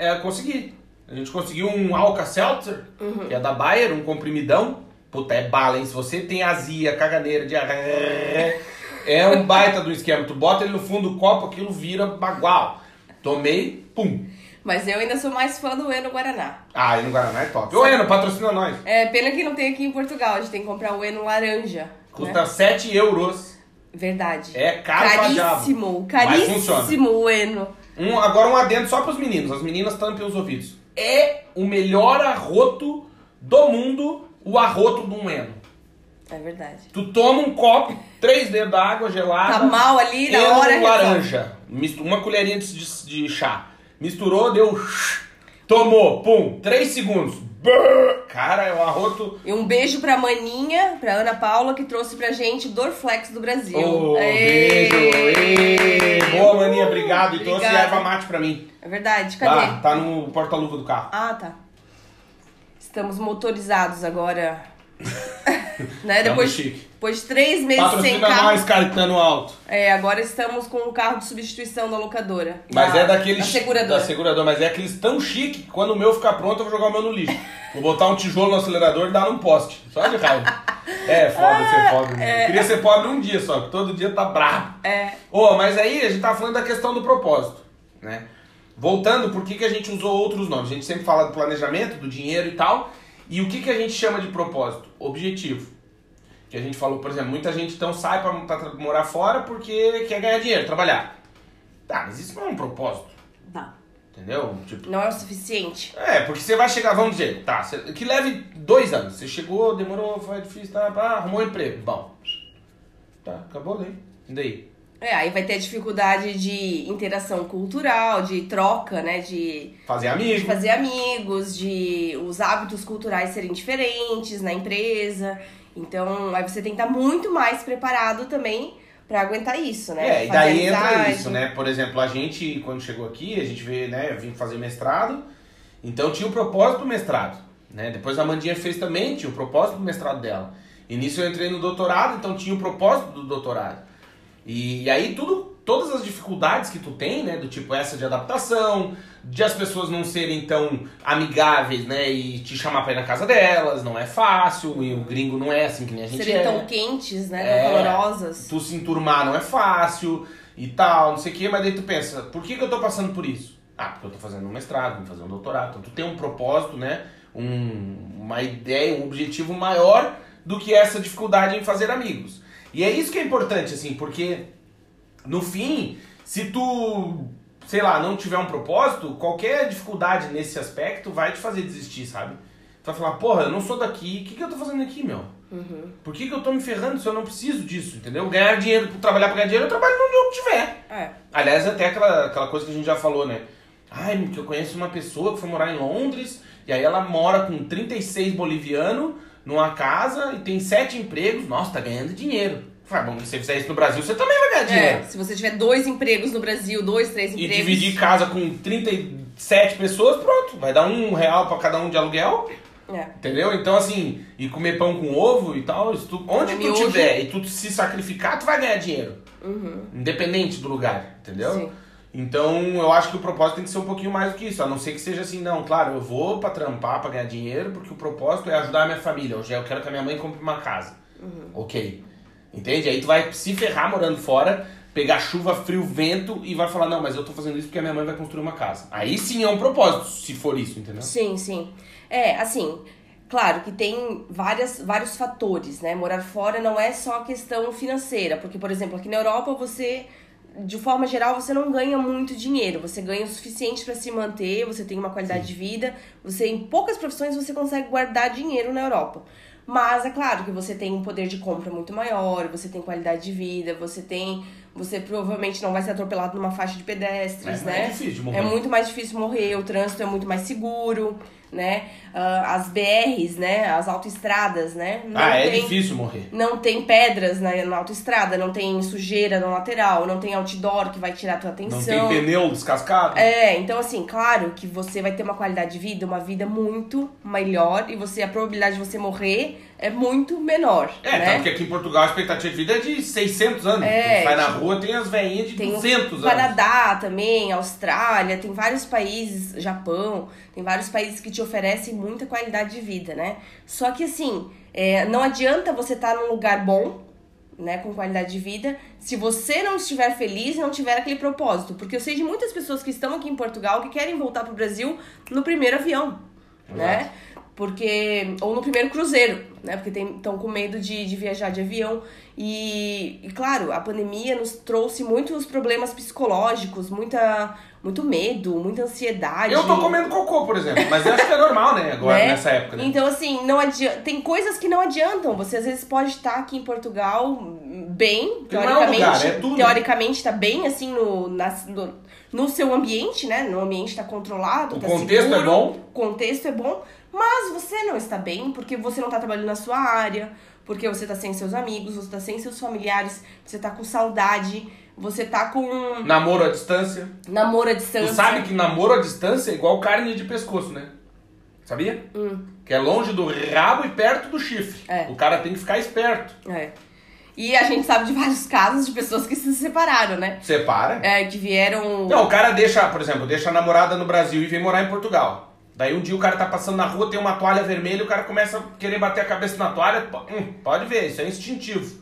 é conseguir. A gente conseguiu um Alka-Seltzer, Uhum. que é da Bayer, um comprimidão. Puta, é bala, hein? Se você tem azia, caganeira, diarreia, é um baita do esquema. Tu bota ele no fundo do copo, aquilo vira bagual. Tomei, pum. Mas eu ainda sou mais fã do Eno Guaraná. Ah, e no Guaraná é top. Ô, Eno, patrocina nós. É, pena que não tem aqui em Portugal, a gente tem que comprar o Eno laranja. Custa né? 7 euros. Verdade. É caro pra diabo. Caríssimo, caríssimo o Eno. Um, agora um adendo só pros meninos. As meninas tampem os ouvidos. É o melhor arroto do mundo, o arroto de um eno. É verdade. Tu toma um copo, três dedos d'água gelada. Tá mal ali na hora. laranja. Mistu- uma colherinha de, de- de chá. Misturou, deu... Tomou, pum, três segundos. Cara, é um arroto... E um beijo pra Maninha, pra Ana Paula, que trouxe pra gente o Dorflex do Brasil. Ê! beijo. Boa, maninha, obrigado. E trouxe erva mate pra mim. É verdade, cadê? Tá, tá no porta-luva do carro. Ah, tá. Estamos motorizados agora. [LAUGHS] né? Depois, chique. Depois de três meses sem Patrocina carro. nós, Caetano Alto. É, agora estamos com o carro de substituição da locadora. Mas da, é daqueles. Da seguradora. Da seguradora, mas é aqueles tão chique que quando o meu ficar pronto eu vou jogar o meu no lixo. Vou botar um tijolo no acelerador e dar num poste. Só de raiva. [LAUGHS] É foda ser pobre. né? Eu queria ser pobre um dia só, que todo dia tá brabo. É. Ô, mas aí a gente tá falando da questão do propósito, né? Voltando, por que, que a gente usou outros nomes? A gente sempre fala do planejamento, do dinheiro e tal. E o que, que a gente chama de propósito? Objetivo. Que a gente falou, por exemplo, muita gente então sai pra, pra morar fora porque quer ganhar dinheiro, trabalhar. Tá, mas isso não é um propósito, Tá. entendeu? Tipo, Não é o suficiente. é, porque você vai chegar, vamos dizer, tá, você- que leve dois anos. Você chegou, demorou, foi difícil, tá, pá, arrumou um emprego. Bom, tá, acabou daí. E daí? É, aí vai ter dificuldade de interação cultural, de troca, né? De, Fazer de amigo. fazer amigos, de os hábitos culturais serem diferentes na empresa. Então, aí você tem que estar muito mais preparado também pra aguentar isso, né? É, e daí entra isso, né? Por exemplo, a gente, quando chegou aqui, a gente veio, né, vim fazer mestrado, então tinha o propósito do mestrado, né? Depois a Mandinha fez também, tinha o propósito do mestrado dela. E nisso eu entrei no doutorado, então tinha o propósito do doutorado. E, e aí tudo, todas as dificuldades que tu tem, né, do tipo essa de adaptação, de as pessoas não serem tão amigáveis, né, e te chamar pra ir na casa delas, não é fácil, e o gringo não é assim que nem a gente Serem é. tão quentes, né? É. Calorosas. tu se enturmar não é fácil e tal, não sei o que, mas daí tu pensa, por que, que eu tô passando por isso? Ah, porque eu tô fazendo um mestrado, vou fazer um doutorado. Então tu tem um propósito, né? Um, uma ideia, um objetivo maior do que essa dificuldade em fazer amigos. E é isso que é importante, assim, porque no fim, se tu, sei lá, não tiver um propósito, qualquer dificuldade nesse aspecto vai te fazer desistir, sabe? Tu vai falar, porra, eu não sou daqui, o que, que eu tô fazendo aqui, meu? Por que, que eu tô me ferrando se eu não preciso disso, entendeu? Ganhar dinheiro, trabalhar pra ganhar dinheiro, eu trabalho onde eu tiver. É. Aliás, até aquela, aquela coisa que a gente já falou, né? Ai, que eu conheço uma pessoa que foi morar em Londres, e aí ela mora com 36 bolivianos numa casa e tem sete empregos. Nossa, tá ganhando dinheiro. Falei, ah, bom, se você fizer isso no Brasil, você também vai ganhar dinheiro. É, se você tiver dois empregos no Brasil, dois, três E empregos. dividir casa com 37 pessoas, pronto. Vai dar um real pra cada um de aluguel. É. Entendeu? Então, assim, e comer pão com ovo e tal, tu- onde tu tiver e tu se sacrificar, tu vai ganhar dinheiro. Independente do lugar, entendeu? Sim. Então, eu acho que o propósito tem que ser um pouquinho mais do que isso. A não ser que seja assim, não, claro, eu vou pra trampar, pra ganhar dinheiro, porque o propósito é ajudar a minha família. Hoje eu quero que a minha mãe compre uma casa. Ok. Entende? Aí tu vai se ferrar morando fora, pegar chuva, frio, vento e vai falar, não, mas eu tô fazendo isso porque a minha mãe vai construir uma casa. Aí sim é um propósito, se for isso, entendeu? Sim, sim. É, assim, claro que tem várias, vários fatores, né? Morar fora não é só questão financeira, porque, por exemplo, aqui na Europa você, de forma geral, você não ganha muito dinheiro, você ganha o suficiente para se manter, você tem uma qualidade de vida, você em poucas profissões você consegue guardar dinheiro na Europa. Mas é claro que você tem um poder de compra muito maior, você tem qualidade de vida, você tem. Você provavelmente não vai ser atropelado numa faixa de pedestres, É, né? é difícil de morrer. É muito mais difícil morrer, o trânsito é muito mais seguro, né? Ah, as BRs, né? As autoestradas, né? Não ah, é tem, difícil morrer. Não tem pedras na, na autoestrada, não tem sujeira na lateral, não tem outdoor que vai tirar a tua Não atenção. tem pneu descascado. É, então assim, claro que você vai ter uma qualidade de vida, uma vida muito melhor e você a probabilidade de você morrer é muito menor, É, né? tanto que aqui em Portugal a expectativa de vida é de 600 anos. É, vai na tipo, rua, tem as veinhas de Tem 200 o anos. Canadá também, Austrália, tem vários países, Japão, tem vários países que te oferecem muita qualidade de vida, né? Só que assim, é, não adianta você estar num lugar bom, né, com qualidade de vida, se você não estiver feliz e não tiver aquele propósito. Porque eu sei de muitas pessoas que estão aqui em Portugal que querem voltar pro Brasil no primeiro avião, né? Porque. Ou no primeiro cruzeiro, né? Porque estão com medo de, de viajar de avião. E, e, claro, a pandemia nos trouxe muitos problemas psicológicos, muita, muito medo, muita ansiedade. Eu tô comendo cocô, por exemplo, mas eu acho que é normal, né? Agora, né? nessa época, né? Então, assim, não adianta. Tem coisas que não adiantam. Você às vezes pode estar aqui em Portugal bem, é teoricamente. lugar, é tudo, teoricamente tá bem assim no, na- no, no seu ambiente, né? No ambiente tá controlado. O tá contexto seguro, é bom. O contexto é bom, mas você não está bem porque você não tá trabalhando na sua área, porque você tá sem seus amigos, você tá sem seus familiares, você tá com saudade, você tá com Namoro à distância. namoro à Tu distância. sabe que namoro à distância é igual carne de pescoço, né? Sabia? Que é longe do rabo e perto do chifre. É. O cara tem que ficar esperto. É. E a gente sabe de vários casos de pessoas que se separaram, né? Separa. É, que vieram. Não, o cara deixa, por exemplo, deixa a namorada no Brasil e vem morar em Portugal. Daí um dia o cara tá passando na rua, tem uma toalha vermelha, o cara começa a querer bater a cabeça na toalha. Hum, pode ver, isso é instintivo.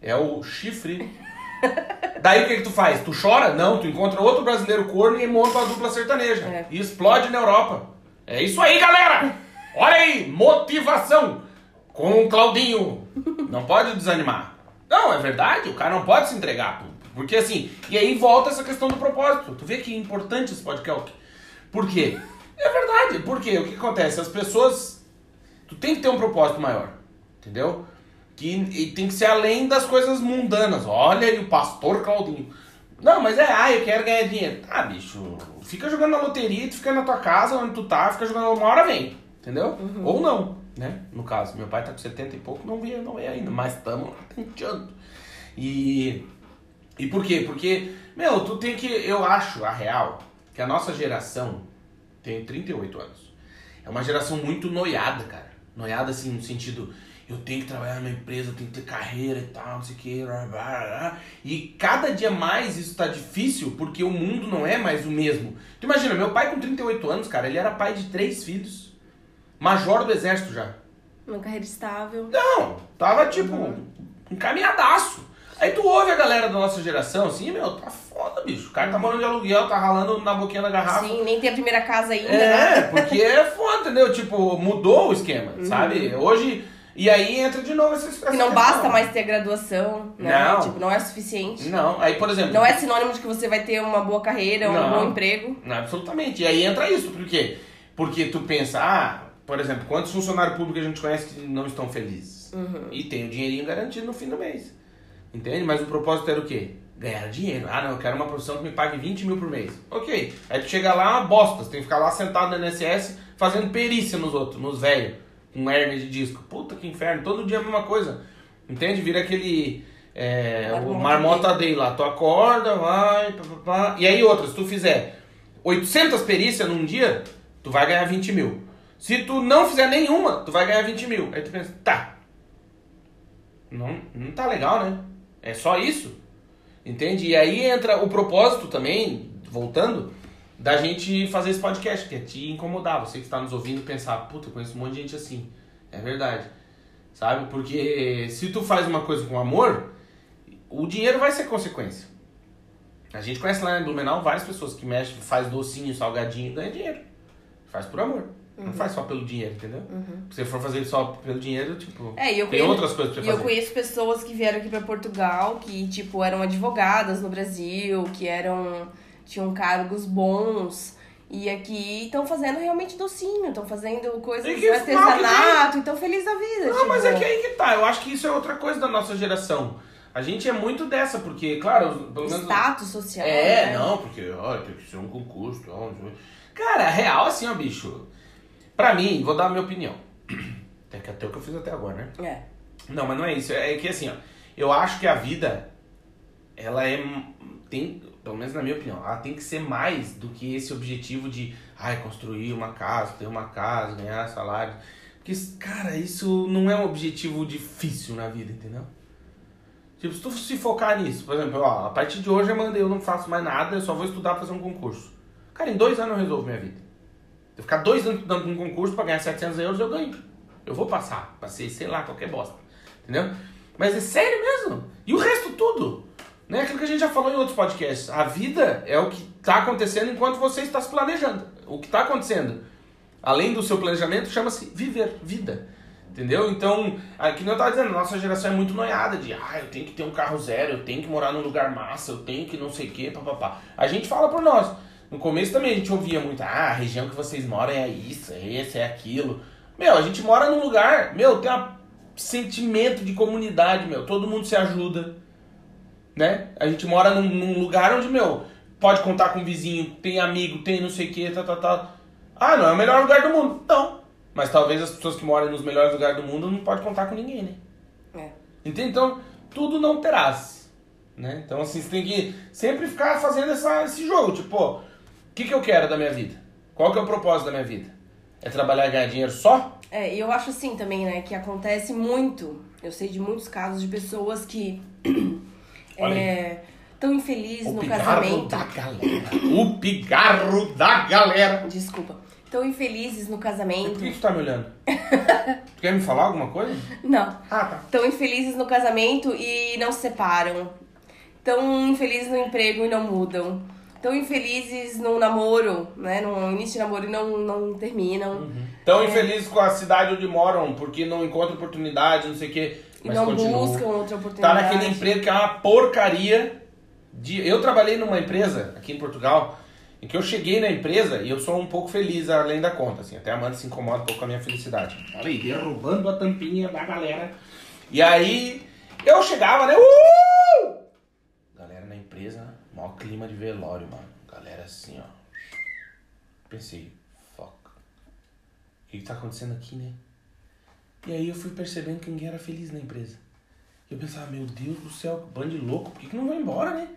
É o chifre. [LAUGHS] Daí o que, que tu faz? Tu chora? Não, tu encontra outro brasileiro corno e monta uma dupla sertaneja. É. E explode na Europa. É isso aí, galera! Olha aí, motivação com o Claudinho. Não pode desanimar. Não, é verdade, o cara não pode se entregar. Porque assim, e aí volta essa questão do propósito. Tu vê que é importante esse podcast. Por quê? É verdade, por quê? O que acontece? As pessoas. Tu tem que ter um propósito maior. Entendeu? Que e tem que ser além das coisas mundanas. Olha aí o pastor Claudinho. Não, mas é, ah, eu quero ganhar dinheiro. Ah, bicho, fica jogando na loteria, tu fica na tua casa, onde tu tá, fica jogando, uma hora vem. Entendeu? Ou não, né? No caso, meu pai tá com 70 e pouco, não veio, não ainda, mas estamos lá tentando. E E por quê? Porque, meu, tu tem que. Eu acho, a real, que a nossa geração tem 38 anos. É uma geração muito noiada, cara. Noiada, assim, no sentido. Eu tenho que trabalhar numa empresa, eu tenho que ter carreira e tal, não sei o que. blá, blá, blá. E cada dia mais isso tá difícil porque o mundo não é mais o mesmo. Tu imagina, meu pai com 38 anos, cara, ele era pai de três filhos. Major do exército já. Uma carreira estável. Não, tava tipo encaminhadaço. Aí tu ouve a galera da nossa geração assim, meu, tá foda, bicho. O cara tá morando de aluguel, tá ralando na boquinha da garrafa. Sim, nem tem a primeira casa ainda, É, nada. [LAUGHS] porque é foda, entendeu? Tipo, mudou o esquema, sabe? Hoje. E aí entra de novo essa essa Que não questão. basta mais ter graduação, né? Não. Tipo, não é suficiente. Não, aí por exemplo. Não é sinônimo de que você vai ter uma boa carreira, um Não. bom emprego. Não, absolutamente. E aí entra isso, por quê? Porque tu pensa, ah, por exemplo, quantos funcionários públicos a gente conhece que não estão felizes? Uhum. E tem o dinheirinho garantido no fim do mês. Entende? Mas o propósito era o quê? Ganhar dinheiro. Ah, não, eu quero uma profissão que me pague 20 mil por mês. Ok. Aí tu chega lá, uma bosta. Você tem que ficar lá sentado no INSS fazendo perícia nos outros, nos velhos, com hernia de disco. Puta que inferno. Todo dia a mesma coisa. Entende? Vira aquele. É, o Marmota day lá. Tu acorda, vai, pá, pá, pá. E aí outra, se tu fizer 800 perícias num dia, tu vai ganhar 20 mil. Se tu não fizer nenhuma, tu vai ganhar 20 mil. Aí tu pensa, tá. Não, não tá legal, né? É só isso. Entende? E aí entra o propósito também, voltando, da gente fazer esse podcast, que é te incomodar. Você que está nos ouvindo pensar, puta, eu conheço um monte de gente assim. É verdade. Sabe? Porque se tu faz uma coisa com amor, o dinheiro vai ser consequência. A gente conhece lá em Blumenau várias pessoas que mexem, faz docinho, salgadinho, ganha dinheiro. Faz por amor. Não faz só pelo dinheiro, entendeu? Se você for fazer só pelo dinheiro, tipo. É, eu tem conheço, outras coisas pra E você eu fazer. conheço pessoas que vieram aqui pra Portugal, que, tipo, eram advogadas no Brasil, que eram. tinham cargos bons. E aqui estão fazendo realmente docinho, estão fazendo coisas de artesanato, estão felizes da vida. Não, tipo, mas é que aí que tá. Eu acho que isso é outra coisa da nossa geração. A gente é muito dessa, porque, claro, pelo menos. Status social. É, né? não, porque ó, tem que ser um concurso. Ó. Cara, real assim, ó, bicho. Pra mim, vou dar a minha opinião. Até [CLEARS THROAT] que até o que eu fiz até agora, né? É. Não, mas não é isso. É que assim, ó, eu acho que a vida, ela é. Tem, pelo menos na minha opinião, ela tem que ser mais do que esse objetivo de ai, construir uma casa, ter uma casa, ganhar salário. Porque, cara, isso não é um objetivo difícil na vida, entendeu? Tipo, se tu se focar nisso, por exemplo, ó, a partir de hoje eu mandei, eu não faço mais nada, eu só vou estudar pra fazer um concurso. Cara, em dois anos eu resolvo minha vida. Eu ficar dois anos estudando um concurso pra ganhar 700 euros, eu ganho. Eu vou passar, passei, sei lá, qualquer bosta. Entendeu? Mas é sério mesmo. E o resto tudo. Né? Aquilo que a gente já falou em outros podcasts. A vida é o que está acontecendo enquanto você está se planejando. O que está acontecendo, além do seu planejamento, chama-se viver, vida. Entendeu? Então, aqui não eu estava dizendo, nossa geração é muito noiada de ah, eu tenho que ter um carro zero, eu tenho que morar num lugar massa, eu tenho que não sei o que, papapá. A gente fala por nós. No começo também a gente ouvia muito, ah, a região que vocês moram é isso, é esse, é aquilo. Meu, a gente mora num lugar, meu, tem um sentimento de comunidade, meu, todo mundo se ajuda, né? A gente mora num, num lugar onde, meu, pode contar com vizinho, tem amigo, tem não sei o que, tá, tá, tá. Ah, não é o melhor lugar do mundo. Não. Mas talvez as pessoas que moram nos melhores lugares do mundo não podem contar com ninguém, né? É. Entende? Então, tudo não terás. Né? Então, assim, você tem que sempre ficar fazendo essa, esse jogo. Tipo, que, que eu quero da minha vida? Qual que é o propósito da minha vida? É trabalhar e ganhar dinheiro só? É, e eu acho assim também, né, que acontece muito. Eu sei de muitos casos de pessoas que [CLEARS THROAT] é, tão infelizes O no pigarro casamento. da galera. O pigarro da galera. Desculpa. Tão infelizes no Por casamento. que tu tá me olhando? [LAUGHS] tu quer me falar alguma coisa? Não. Ah, tá. Tão infelizes no casamento e não se separam. Tão infelizes no emprego e não mudam. Tão infelizes no namoro, né? No início de namoro e não, não terminam. Tão infelizes com a cidade onde moram, porque não encontram oportunidade, não sei o quê. E Mas não continuam. buscam outra Tá oportunidade. naquele emprego que é uma porcaria. De... Eu trabalhei numa empresa aqui em Portugal, em que eu cheguei na empresa e eu sou um pouco feliz além da conta. Assim, até a Amanda se incomoda um pouco com a minha felicidade. Olha aí, derrubando a tampinha da galera. E aí eu chegava, né? Uh! Galera na empresa, maior clima de velório, mano. Galera assim, ó. Pensei, fuck. O que, que tá acontecendo aqui, né? E aí eu fui percebendo que ninguém era feliz na empresa. E eu pensava, meu Deus do céu, que bando de louco, por que, que não vai embora, né?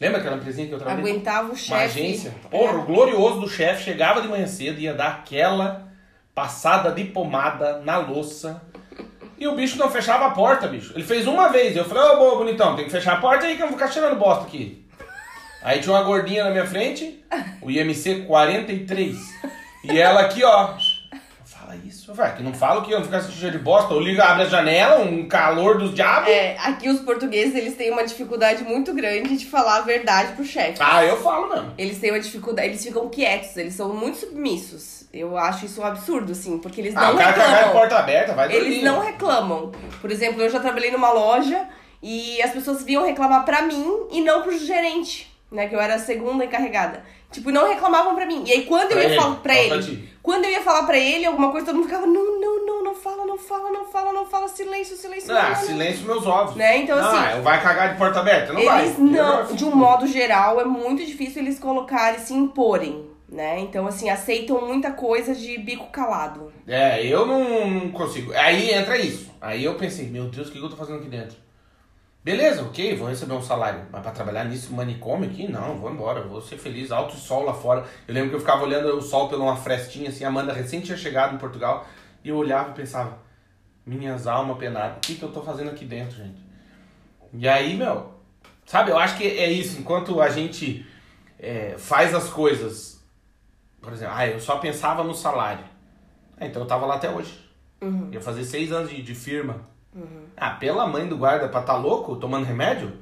Lembra aquela empresinha que eu trabalhei? Aguentava o Uma chefe. agência. Porra, o glorioso do chefe chegava de manhã cedo, ia dar aquela passada de pomada na louça. E o bicho não fechava a porta, bicho. Ele fez uma vez. Eu falei, ô, boa, bonitão, tem que fechar a porta aí que eu vou ficar cheirando bosta aqui. Aí tinha uma gordinha na minha frente, o IMC 43. E ela aqui, ó. Fala isso, vai, que não fala que eu não ficar cheio de bosta. Eu ligo, abre a janela, um calor dos diabos. É, aqui os portugueses, eles têm uma dificuldade muito grande de falar a verdade pro chefe. Ah, eu falo mesmo. Eles têm uma dificuldade, eles ficam quietos, eles são muito submissos. Eu acho isso um absurdo, assim, porque eles Ah, não cara de reclamam. porta aberta, vai dormir. Eles não reclamam. Por exemplo, eu já trabalhei numa loja e as pessoas vinham reclamar pra mim e não pro gerente, né? Que eu era a segunda encarregada. Tipo, não reclamavam pra mim. E aí quando Pra eu ia ele, falar pra ele, quando eu ia falar pra ele alguma coisa, todo mundo ficava, não, não, não, não fala, não fala, não fala, não fala, silêncio, silêncio. não, Ah, não, não." silêncio meus ovos. Né? Então, não, assim, eu vai cagar de porta aberta? Não vai. eles não, de um modo geral, é muito difícil eles colocarem, se imporem, né? Então, assim, aceitam muita coisa de bico calado. É, eu não, não consigo. Aí entra isso. Aí eu pensei, meu Deus, o que que eu tô fazendo aqui dentro? Beleza, ok, vou receber um salário. Mas pra trabalhar nisso manicômio aqui, não, vou embora, vou ser feliz, alto sol lá fora. Eu lembro que eu ficava olhando o sol pela uma frestinha, assim, a Amanda recém tinha chegado em Portugal, e eu olhava e pensava, minhas almas penadas, o que que eu tô fazendo aqui dentro, gente? E aí, meu, sabe, eu acho que é isso, enquanto a gente é, faz as coisas, por exemplo, ah, eu só pensava no salário. Ah, então eu tava lá até hoje. Ia fazer seis anos de, de firma. Ah, pela mãe do guarda pra tá louco, tomando remédio,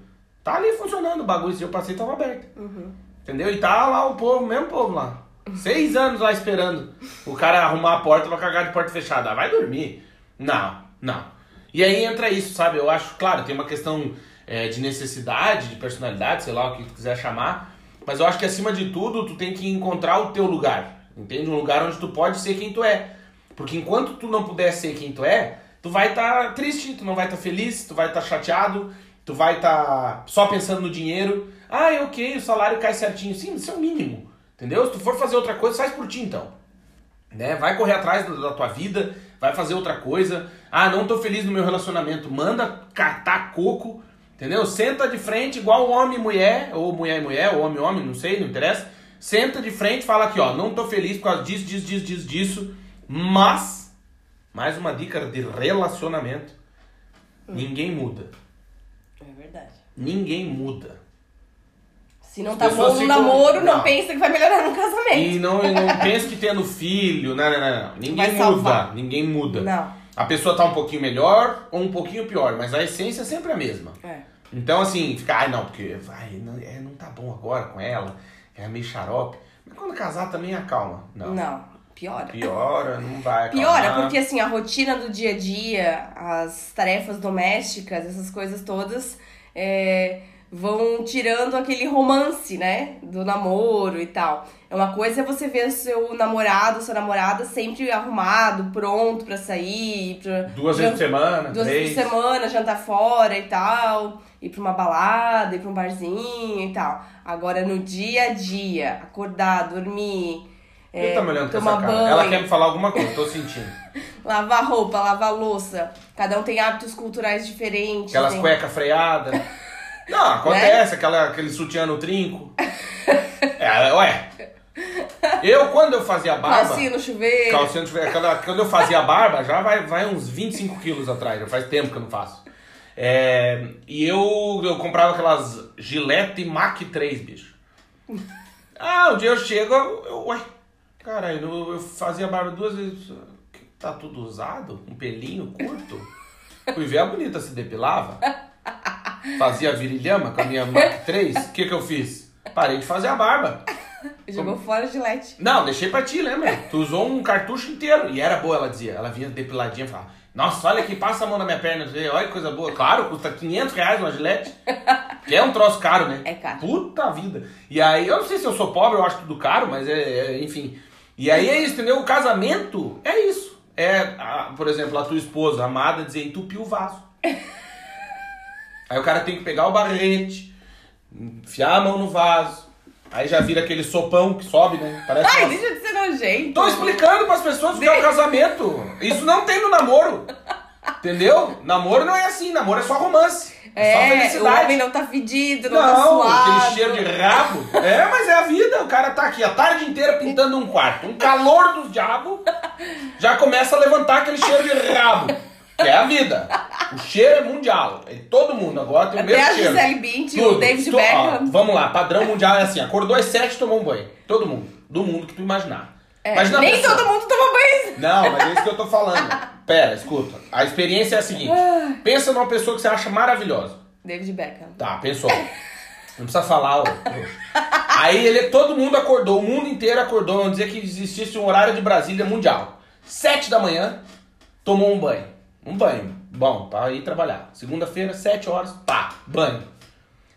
tá ali funcionando o bagulho. Se eu passei, tava aberto. Entendeu? E tá lá o povo, mesmo povo lá. Seis anos lá esperando o cara arrumar a porta pra cagar de porta fechada. Ah, vai dormir. Não, não. E aí entra isso, sabe? Eu acho, claro, tem uma questão é, de necessidade, de personalidade, sei lá o que tu quiser chamar. Mas eu acho que acima de tudo, tu tem que encontrar o teu lugar. Entende? Um lugar onde tu pode ser quem tu é. Porque enquanto tu não puder ser quem tu é, tu vai estar triste, tu não vai estar feliz, tu vai estar chateado, tu vai estar só pensando no dinheiro. Ah, é ok, o salário cai certinho. Sim, isso é o mínimo. Entendeu? Se tu for fazer outra coisa, faz por ti então. Né? Vai correr atrás da tua vida, vai fazer outra coisa. Ah, não tô feliz no meu relacionamento. Manda catar coco, entendeu? Senta de frente igual homem e mulher, ou mulher e mulher, ou homem e homem, não sei, não interessa. Senta de frente e fala aqui, ó, não tô feliz por causa disso, disso, disso, disso, disso. Mas, mais uma dica de relacionamento. Ninguém muda. É verdade. Ninguém muda. Se não As tá bom no namoro, não. Não. pensa que vai melhorar no casamento. E não, e não pensa que tendo filho, não, não, não, não. Ninguém Vai muda. salvar. Ninguém muda. Não. A pessoa tá um pouquinho melhor ou um pouquinho pior, mas a essência é sempre a mesma. É. Então, assim, fica, ai não, porque vai, não, é, não tá bom agora com ela, é meio xarope. Mas quando casar também acalma. Não. Não. Piora. Piora, não vai acalmar. Piora, porque assim, a rotina do dia a dia, as tarefas domésticas, essas coisas todas, é, vão tirando aquele romance, né? Do namoro e tal. É uma coisa é você ver seu namorado, sua namorada sempre arrumado, pronto pra sair. Pra, Duas vezes por semana, Duas vezes por semana, jantar fora e tal. Ir pra uma balada, ir pra um barzinho e tal. Agora, no dia a dia, acordar, dormir, é, tá me olhando com tomar essa cara. banho, Ela quer me falar alguma coisa, tô sentindo. [LAUGHS] lavar roupa, lavar louça. Cada um tem hábitos culturais diferentes. Aquelas tem... cueca freada. Não, acontece, aquela, aquele sutiã no trinco. É, ué. Eu, quando eu fazia barba. Calcinha no chuveiro. Calcinha no chuveiro. Aquela, quando eu fazia barba, já vai, vai uns 25 quilos atrás. Já faz tempo que eu não faço. É, e eu, eu comprava aquelas Gillette Mach 3, bicho. Ah, um dia eu chego, eu, eu ué, caralho, eu, eu fazia barba duas vezes. Tá tudo usado? Um pelinho curto? Fui ver a bonita se depilava. Fazia virilhama com a minha Mach 3. O que que eu fiz? Parei de fazer a barba. Jogou fora de leite. Não, deixei pra ti, lembra? Tu usou um cartucho inteiro. E era boa, ela dizia. Ela vinha depiladinha e falava: Nossa, olha aqui, passa a mão na minha perna. Olha que coisa boa. Claro, custa 500 reais uma gilete. [LAUGHS] Que é um troço caro, né? É caro. Puta vida. E aí, eu não sei se eu sou pobre, eu acho tudo caro, mas é, é, enfim. E aí é isso, entendeu? O casamento é isso. É, a- por exemplo, a tua esposa amada dizer entupir o vaso. [LAUGHS] Aí o cara tem que pegar o barrete, enfiar a mão no vaso. Aí já vira aquele sopão que sobe, né? Parece Ai, uma- deixa de ser nojento. Tô explicando pras pessoas o que é o casamento. Isso não tem no namoro. Entendeu? Namoro não é assim, namoro é só romance. É, só É, o felicidade. homem não tá fedido, não, tá Não, suado. aquele cheiro de rabo. É, mas é a vida. O cara tá aqui a tarde inteira pintando um quarto. Um calor dos diabos. Já começa a levantar aquele cheiro de rabo. Que é a vida. O cheiro é mundial. É todo mundo agora tem o Até mesmo a cheiro. Gisele Bündchen, o Tudo. David Tu- ó, Beckham. vamos lá, padrão mundial é assim. Acordou às sete, tomou um banho. Todo mundo. Do mundo que tu imaginar. É, nem pessoa- todo mundo toma banho. não, mas é isso que eu tô falando. [LAUGHS] Pera, escuta. A experiência é a seguinte. Pensa numa pessoa que você acha maravilhosa. David Beckham. Tá, pensou. Não precisa falar, ô. Aí ele, todo mundo acordou, o mundo inteiro acordou, vamos dizer que existisse um horário de Brasília mundial. Sete da manhã, tomou um banho. Um banho. Bom, pra ir trabalhar. Segunda-feira, sete horas, pá, banho.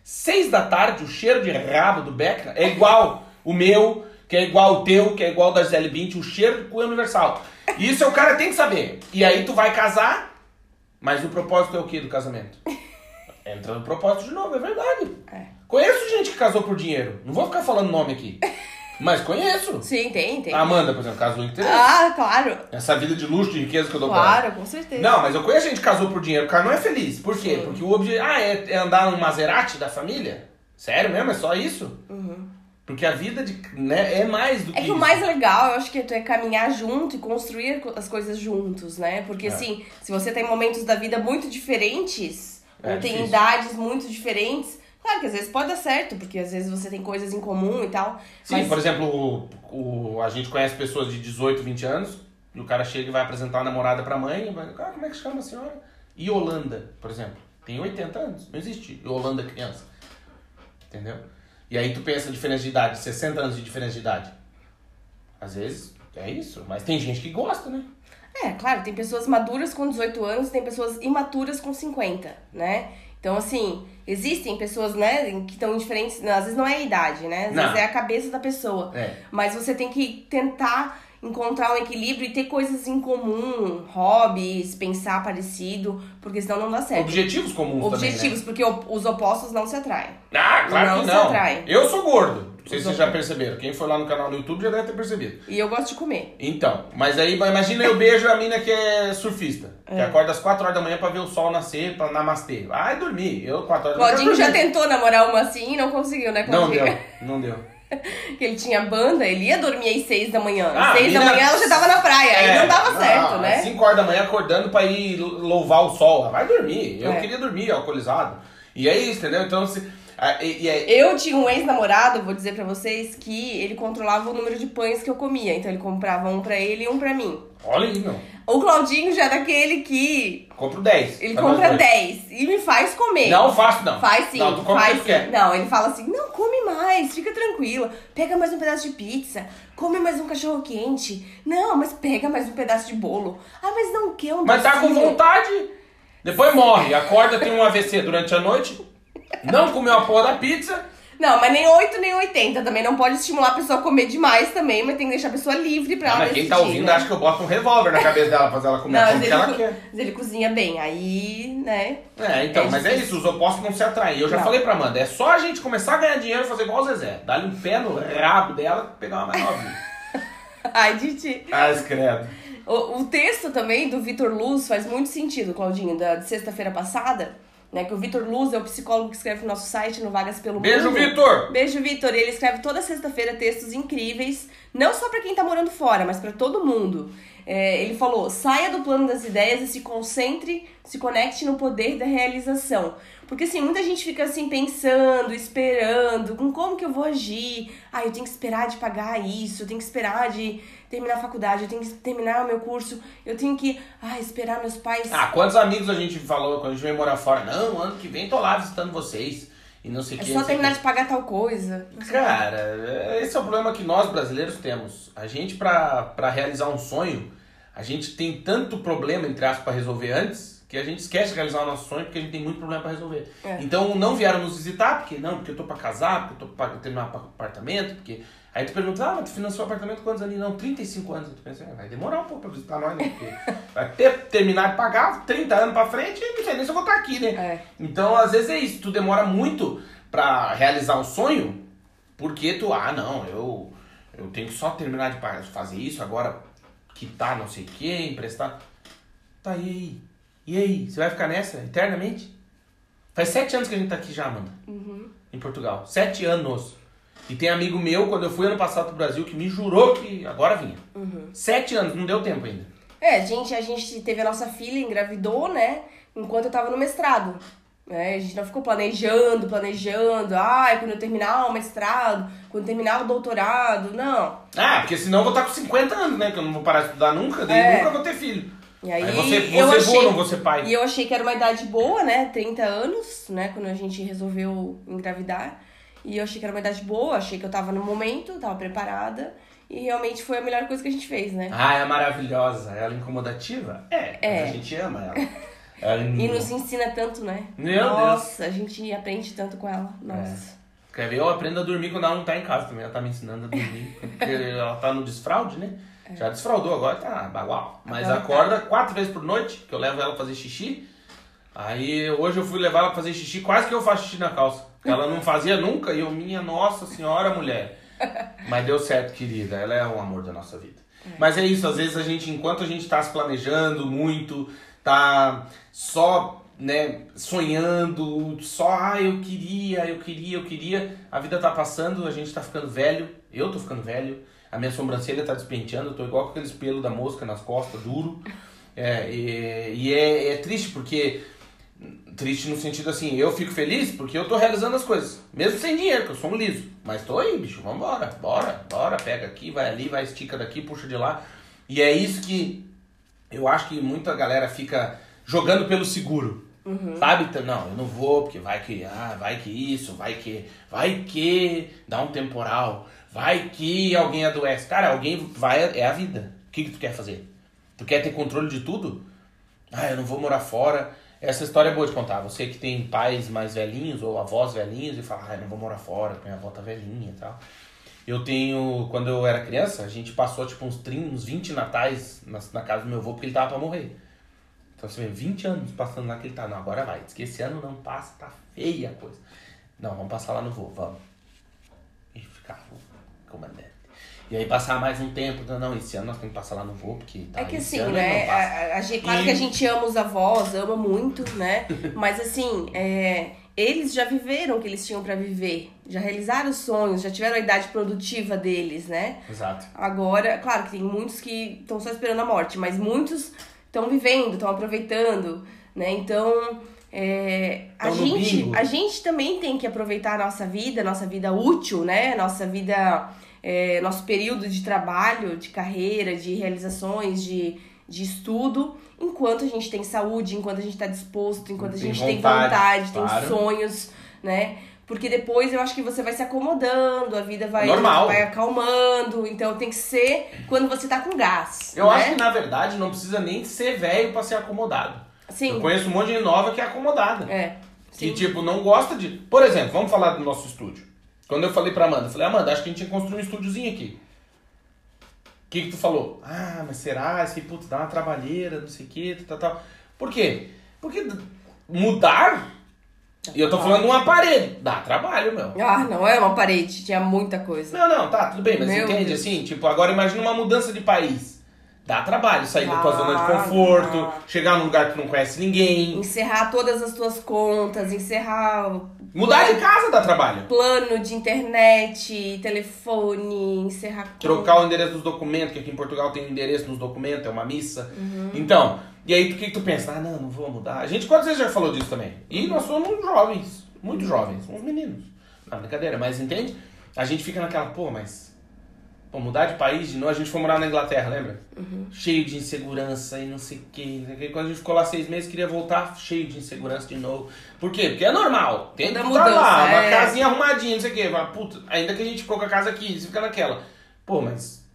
Seis da tarde, o cheiro de rabo do Beckham é igual o meu, que é igual o teu, que é igual o da Gisele Bündchen, o cheiro é universal. Isso é o cara tem que saber. E aí tu vai casar, mas o propósito é o que do casamento? [LAUGHS] Entra no propósito de novo, é verdade. É. Conheço gente que casou por dinheiro. Não vou ficar falando nome aqui. Mas conheço. Sim, tem, tem. A Amanda, por exemplo, casou em três. Ah, claro. Essa vida de luxo, de riqueza que eu dou pra ela. Claro, com certeza. Não, mas eu conheço gente que casou por dinheiro. O cara não é feliz. Por quê? Sim. Porque o objetivo. Ah, é, é andar no Maserati da família? Sério mesmo? É só isso? Porque a vida de, né, é mais do que Uhum. É que o isso. mais legal, eu acho que é caminhar junto e construir co- as coisas juntos, né? Porque É. assim, se você tem momentos da vida muito diferentes, É ou tem difícil. idades muito diferentes, claro que às vezes pode dar certo, porque às vezes você tem coisas em comum e tal. Sim, mas por exemplo, o, o- a gente conhece pessoas de 18, 20 anos, e o cara chega e vai apresentar a namorada pra mãe, e vai, ah, como é que chama a senhora? Yolanda, por exemplo. Tem 80 anos, não existe Yolanda criança. Entendeu? E aí tu pensa a diferença de idade, 60 anos de diferença de idade. Às vezes é isso, mas tem gente que gosta, né? É, claro, tem pessoas maduras com 18 anos, tem pessoas imaturas com 50, né? Então, assim, existem pessoas, né, que estão diferentes. Às vezes não é a idade, né? Às Não. vezes é a cabeça da pessoa. É. Mas você tem que tentar encontrar um equilíbrio e ter coisas em comum, hobbies, pensar parecido, porque senão não dá certo. Objetivos comuns Objetivos, porque o- os opostos não se atraem. também, né? Ah, claro Não que se não. atrai. Eu sou gordo. Não sei se vocês já perceberam. Quem foi lá no canal do YouTube já deve ter percebido. E eu gosto de comer. Então, mas aí imagina eu beijo a mina que é surfista, que É. acorda às 4 horas da manhã pra ver o sol nascer, pra namastê. Vai dormir. Eu 4 horas da manhã. Claudinho já tentou namorar uma assim e não conseguiu, né, Não Claudinho? deu, [LAUGHS] não deu. Que ele tinha banda, ele ia dormir às seis da manhã. Ah, Às seis da manhã ela já tava na praia, aí É, não dava certo, não, né? Às 5 horas da manhã acordando pra ir louvar o sol. Vai dormir. Eu É. queria dormir, alcoolizado. E é isso, entendeu? Então, se, ah, e, e é- Eu tinha um ex-namorado, vou dizer pra vocês, que ele controlava o número de pães que eu comia. Então ele comprava um pra ele e um pra mim. olha aí, meu. O Claudinho já é daquele que Compro 10. ele compra dois. 10 e me faz comer. Não faço, não. Faz sim, Não, tu come o faz sim. quer. Não, ele fala assim: não, come mais, fica tranquila. Pega mais um pedaço de pizza, come mais um cachorro quente. Não, mas pega mais um pedaço de bolo. Ah, mas não quer um Mas tá com vontade. Depois morre, acorda, tem um AVC durante a noite. [LAUGHS] Não comeu a porra da pizza. Não, mas nem 8 nem 80 também. Não pode estimular a pessoa a comer demais também, mas tem que deixar a pessoa livre pra Ah, ela mas quem decidir, tá ouvindo né? acha que eu boto um revólver na cabeça dela pra fazer ela comer Não, que ela quer. mas ele cozinha bem. Aí, né? É, então, É mas é difícil. isso, os opostos não se atraem. Eu já Não. falei pra Amanda, é só a gente começar a ganhar dinheiro e fazer igual o Zezé. Dar-lhe um pé no rabo dela e pegar uma mais novinha. [LAUGHS] Ai, Diti. ah, credo. O, o texto também do Vitor Luz faz muito sentido, Claudinho, da, de sexta-feira passada. Né, que o Vitor Luz é o psicólogo que escreve no nosso site, no Vagas Pelo Beijo, Mundo. Vitor! Beijo, Vitor. Ele escreve toda sexta-feira textos incríveis, não só pra quem tá morando fora, mas pra todo mundo. É, ele falou: saia do plano das ideias e se concentre, se conecte no poder da realização. Porque assim, muita gente fica assim pensando, esperando, com como que eu vou agir. Ah, eu tenho que esperar de pagar isso, eu tenho que esperar de terminar a faculdade, eu tenho que terminar o meu curso, eu tenho que, ah, esperar meus pais. Ah, quantos amigos a gente falou quando a gente veio morar fora? Não, ano que vem tô lá visitando vocês. E não sei o é que. só terminar que. de pagar tal coisa. Cara, esse é o problema que nós brasileiros temos. A gente, pra, pra realizar um sonho, a gente tem tanto problema, entre aspas, pra resolver antes, que a gente esquece de realizar o nosso sonho porque a gente tem muito problema pra resolver. É. Então não vieram nos visitar, porque não, porque eu tô pra casar, porque eu tô pra terminar o apartamento, porque. Aí tu pergunta, ah, mas tu financiou o apartamento quantos anos? Não, 35 anos. Tu pensa, "É, vai demorar um pouco pra visitar nós, né? Porque [LAUGHS] vai ter, terminar de pagar 30 anos pra frente e não sei nem se eu vou estar aqui, né? É. Então, às vezes é isso, tu demora muito pra realizar um sonho, porque tu, ah, não, eu, eu tenho que só terminar de fazer isso, agora quitar não sei o que, emprestar. Tá aí. E aí, você vai ficar nessa eternamente? Faz sete anos que a gente tá aqui já, Amanda. Em Portugal. Sete anos. E tem amigo meu, quando eu fui ano passado pro Brasil, que me jurou que agora vinha. Sete anos, não deu tempo ainda. É, a gente, a gente teve a nossa filha, engravidou, né? Enquanto eu tava no mestrado. Né? A gente não ficou planejando, planejando. Ai, quando eu terminar o mestrado, quando eu terminar o doutorado. Não. Ah, porque senão eu vou estar com 50 anos, né? Que eu não vou parar de estudar nunca, daí É. nunca vou ter filho. E aí, Aí você, você eu voa, achei, não vou ser pai. E eu achei que era uma idade boa, né? 30 anos, né? Quando a gente resolveu engravidar. E eu achei que era uma idade boa, achei que eu tava no momento, tava preparada. E realmente foi a melhor coisa que a gente fez, né? Ah, é maravilhosa. Ela é incomodativa? É, É. a gente ama ela. ela é E nos ensina tanto, né? Meu Nossa, a gente aprende tanto com ela. Nossa. Quer ver? Eu aprendo a dormir quando ela não tá em casa também. Ela tá me ensinando a dormir. [LAUGHS] Porque ela tá no desfraude, né? Já desfraudou, agora tá bagual. Mas Agora tá. acorda quatro vezes por noite, que eu levo ela fazer xixi. Aí hoje eu fui levar ela pra fazer xixi, quase que eu faço xixi na calça. Ela não fazia nunca e eu, minha nossa senhora mulher. [LAUGHS] Mas deu certo, querida. Ela é o amor da nossa vida. Mas é isso, às vezes a gente, enquanto a gente tá se planejando muito, tá só, né, sonhando, só, ah, eu queria, eu queria, eu queria, a vida tá passando, a gente tá ficando velho, eu tô ficando velho, a minha sobrancelha tá despenteando, eu tô igual com aqueles pelos da mosca nas costas, duro. É, e e é, é triste porque Triste no sentido assim, eu fico feliz porque eu tô realizando as coisas. Mesmo sem dinheiro, porque eu sou um liso. Mas tô aí, bicho, vambora, bora, bora, pega aqui, vai ali, vai, estica daqui, puxa de lá. E é isso que eu acho que muita galera fica jogando pelo seguro. Sabe? Então, Não, eu não vou, porque vai que, ah, vai que isso, vai que, vai que dá um temporal, vai que alguém adoece. Cara, alguém vai, é a vida. O que, que tu quer fazer? Tu quer ter controle de tudo? Ah, eu não vou morar fora. Essa história é boa de contar. Você que tem pais mais velhinhos ou avós velhinhos e fala, ah, eu não vou morar fora, minha avó tá velhinha e tal. Eu tenho, quando eu era criança, a gente passou tipo uns 30, uns 20 natais na, na casa do meu avô porque ele tava pra morrer. Então você vê, 20 anos passando lá que ele tá. Não, agora vai. Diz esse ano não passa, tá feia a coisa. Não, vamos passar lá no vô, vamos. E ficava comandante. E aí passar mais um tempo, não, não, esse ano nós temos que passar lá no vô, porque tá, É que assim, né? A, a- claro E- que a gente ama os avós, ama muito, né? [LAUGHS] Mas assim, é, eles já viveram o que eles tinham pra viver, já realizaram os sonhos, já tiveram a idade produtiva deles, né? Exato. Agora, claro que tem muitos que estão só esperando a morte, mas muitos estão vivendo, estão aproveitando, né? Então, é, a, no gente, a gente também tem que aproveitar a nossa vida, nossa vida útil, né? Nossa vida, é, nosso período de trabalho, de carreira, de realizações, de, de estudo, enquanto a gente tem saúde, enquanto a gente está disposto, enquanto a Tem gente tem vontade, vontade, tem sonhos, né? Porque depois eu acho que você vai se acomodando, a vida vai, Normal. vai acalmando. Então tem que ser quando você tá com gás. Eu né? acho que na verdade não precisa nem ser velho pra ser acomodado. Sim. Eu conheço um monte de gente nova que é acomodada. É. Que Sim. tipo, não gosta de. Por exemplo, vamos falar do nosso estúdio. Quando eu falei pra Amanda, eu falei, Amanda, acho que a gente tinha que construir um estúdiozinho aqui. O que, que tu falou? Ah, mas será? Isso aí, putz, dá uma trabalheira, não sei o que, tal, tal. Por quê? Porque mudar. E eu tô falando de um aparelho. Dá trabalho, meu. Ah, não é uma parede, tinha muita coisa. Não, não, tá, tudo bem, mas Meu entende Deus. assim? Tipo, agora imagina uma mudança de país. Dá trabalho sair da tua Ah, zona de conforto, dá. chegar num lugar que não conhece ninguém. Encerrar todas as tuas contas, encerrar Mudar de casa dá trabalho. plano de internet, telefone, encerrar Trocar o endereço dos documentos, que aqui em Portugal tem endereço nos documentos, é uma missa. Uhum. Então, e aí o que, que tu pensa? Ah, não, não vou mudar. A gente quantas vezes já falou disso também? E nós somos jovens, muito jovens, uns meninos. Não, brincadeira, mas entende? A gente fica naquela, pô, mas. Pô, mudar de país de novo, a gente foi morar na Inglaterra, lembra? Uhum. Cheio de insegurança e não sei o que. Quando a gente ficou lá seis meses, queria voltar cheio de insegurança de novo. Por quê? Porque é normal. Tem que estar lá, mudança, uma é. casinha arrumadinha, não sei o que. Puta, ainda que a gente ficou com a casa aqui, você fica naquela. Pô, mas.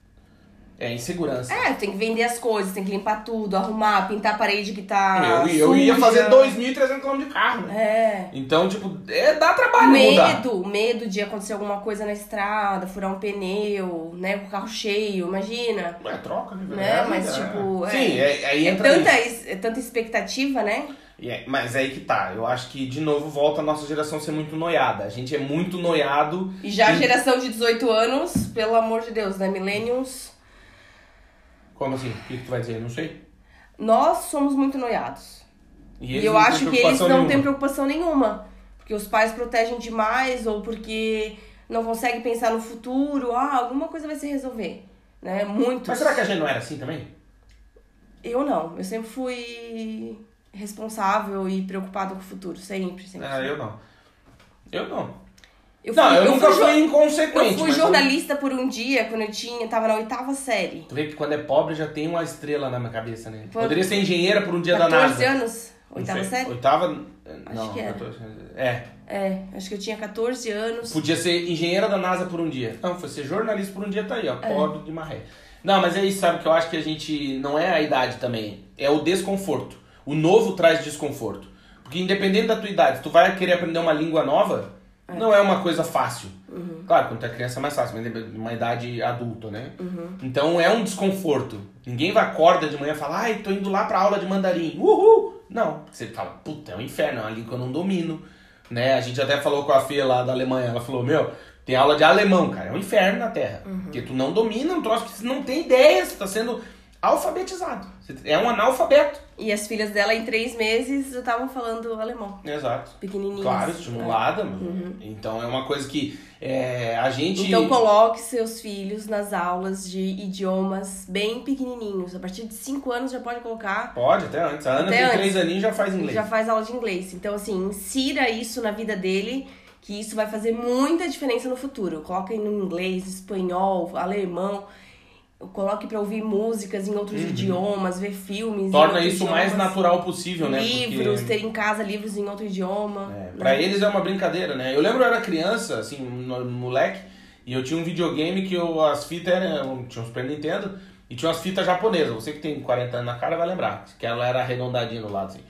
É insegurança. É, tem que vender as coisas, tem que limpar tudo, arrumar, pintar a parede que tá. eu, eu ia fazer 2.300 km de carro, né? É. Então, tipo, é, dá trabalho mudar. Medo, medo de acontecer alguma coisa na estrada, furar um pneu, né, com o carro cheio, imagina. É, troca, né? Né, É, mas, é. tipo, é- Sim, é, aí É entra tanta, nisso. es- é tanta expectativa, né? É- mas aí que tá. Eu acho que, de novo, volta a nossa geração ser muito noiada. A gente é muito noiado. E já a em- geração de 18 anos, pelo amor de Deus, né? Millennials, Como assim? O que, que tu vai dizer? Não sei. nós somos muito noiados. E, eles eu acho que eles não nenhuma. têm preocupação nenhuma. Porque os pais protegem demais ou porque não conseguem pensar no futuro. Ah, alguma coisa vai se resolver. Né? Muitos. Mas será que a gente não era assim também? Eu não. Eu sempre fui responsável e preocupada com o futuro. Sempre, sempre. Ah, eu não. Eu não. Eu não, fui- eu, nunca fui fui inconsequente. Eu fui jornalista por um dia, quando eu tinha, tava na oitava série. Tu vê que quando é pobre já tem uma estrela na minha cabeça, né? Foi- Poderia ser engenheira por um dia da 14 NASA. anos. Não Oitava série? Oitava. não, que era. 14, É. É, acho que eu tinha 14 anos. Podia ser engenheira da NASA por um dia. Não, foi ser jornalista por um dia, tá aí, ó. É. Pobre de marré. Não, mas é isso, sabe? Que eu acho que a gente. Não é a idade também. É o desconforto. O novo traz desconforto. Porque independente da tua idade, se tu vai querer aprender uma língua nova, não é uma coisa fácil. Uhum. Claro, quando tu é criança é mais fácil, mas de uma idade adulta, né? Uhum. Então é um desconforto. Ninguém vai acorda de manhã e fala, ai, tô indo lá pra aula de mandarim. Uhul! Não, você fala, puta, é um inferno, é uma língua que eu não domino. Né? A gente até falou com a Fê lá da Alemanha, ela falou, meu, tem aula de alemão, cara, é um inferno na Terra. Uhum. Porque tu não domina um troço que você não tem ideia, você tá sendo alfabetizado. É um analfabeto. E as filhas dela, em três meses, já estavam falando alemão. Exato. Pequenininhas. Claro, estimulada, mano. Então é uma coisa que é, a gente... Então coloque seus filhos nas aulas de idiomas bem pequenininhos. A partir de 5 anos já pode colocar. Pode, até antes. A Ana Até tem antes. três aninhos e já faz inglês. Já faz aula de inglês. Então, assim, insira isso na vida dele, que isso vai fazer muita diferença no futuro. Coloque no inglês, espanhol, alemão. Coloque pra ouvir músicas em outros idiomas, ver filmes. Uhum. Torna isso o mais natural possível, né? Livros, Porque... ter em casa livros em outro idioma. É, né? pra eles é uma brincadeira, né? Eu lembro eu era criança, assim, moleque, e eu tinha um videogame que eu, as fitas eram. Tinha um Super Nintendo e tinha umas fitas japonesas. Você que tem 40 anos na cara vai lembrar. Que ela era arredondadinha do lado, assim.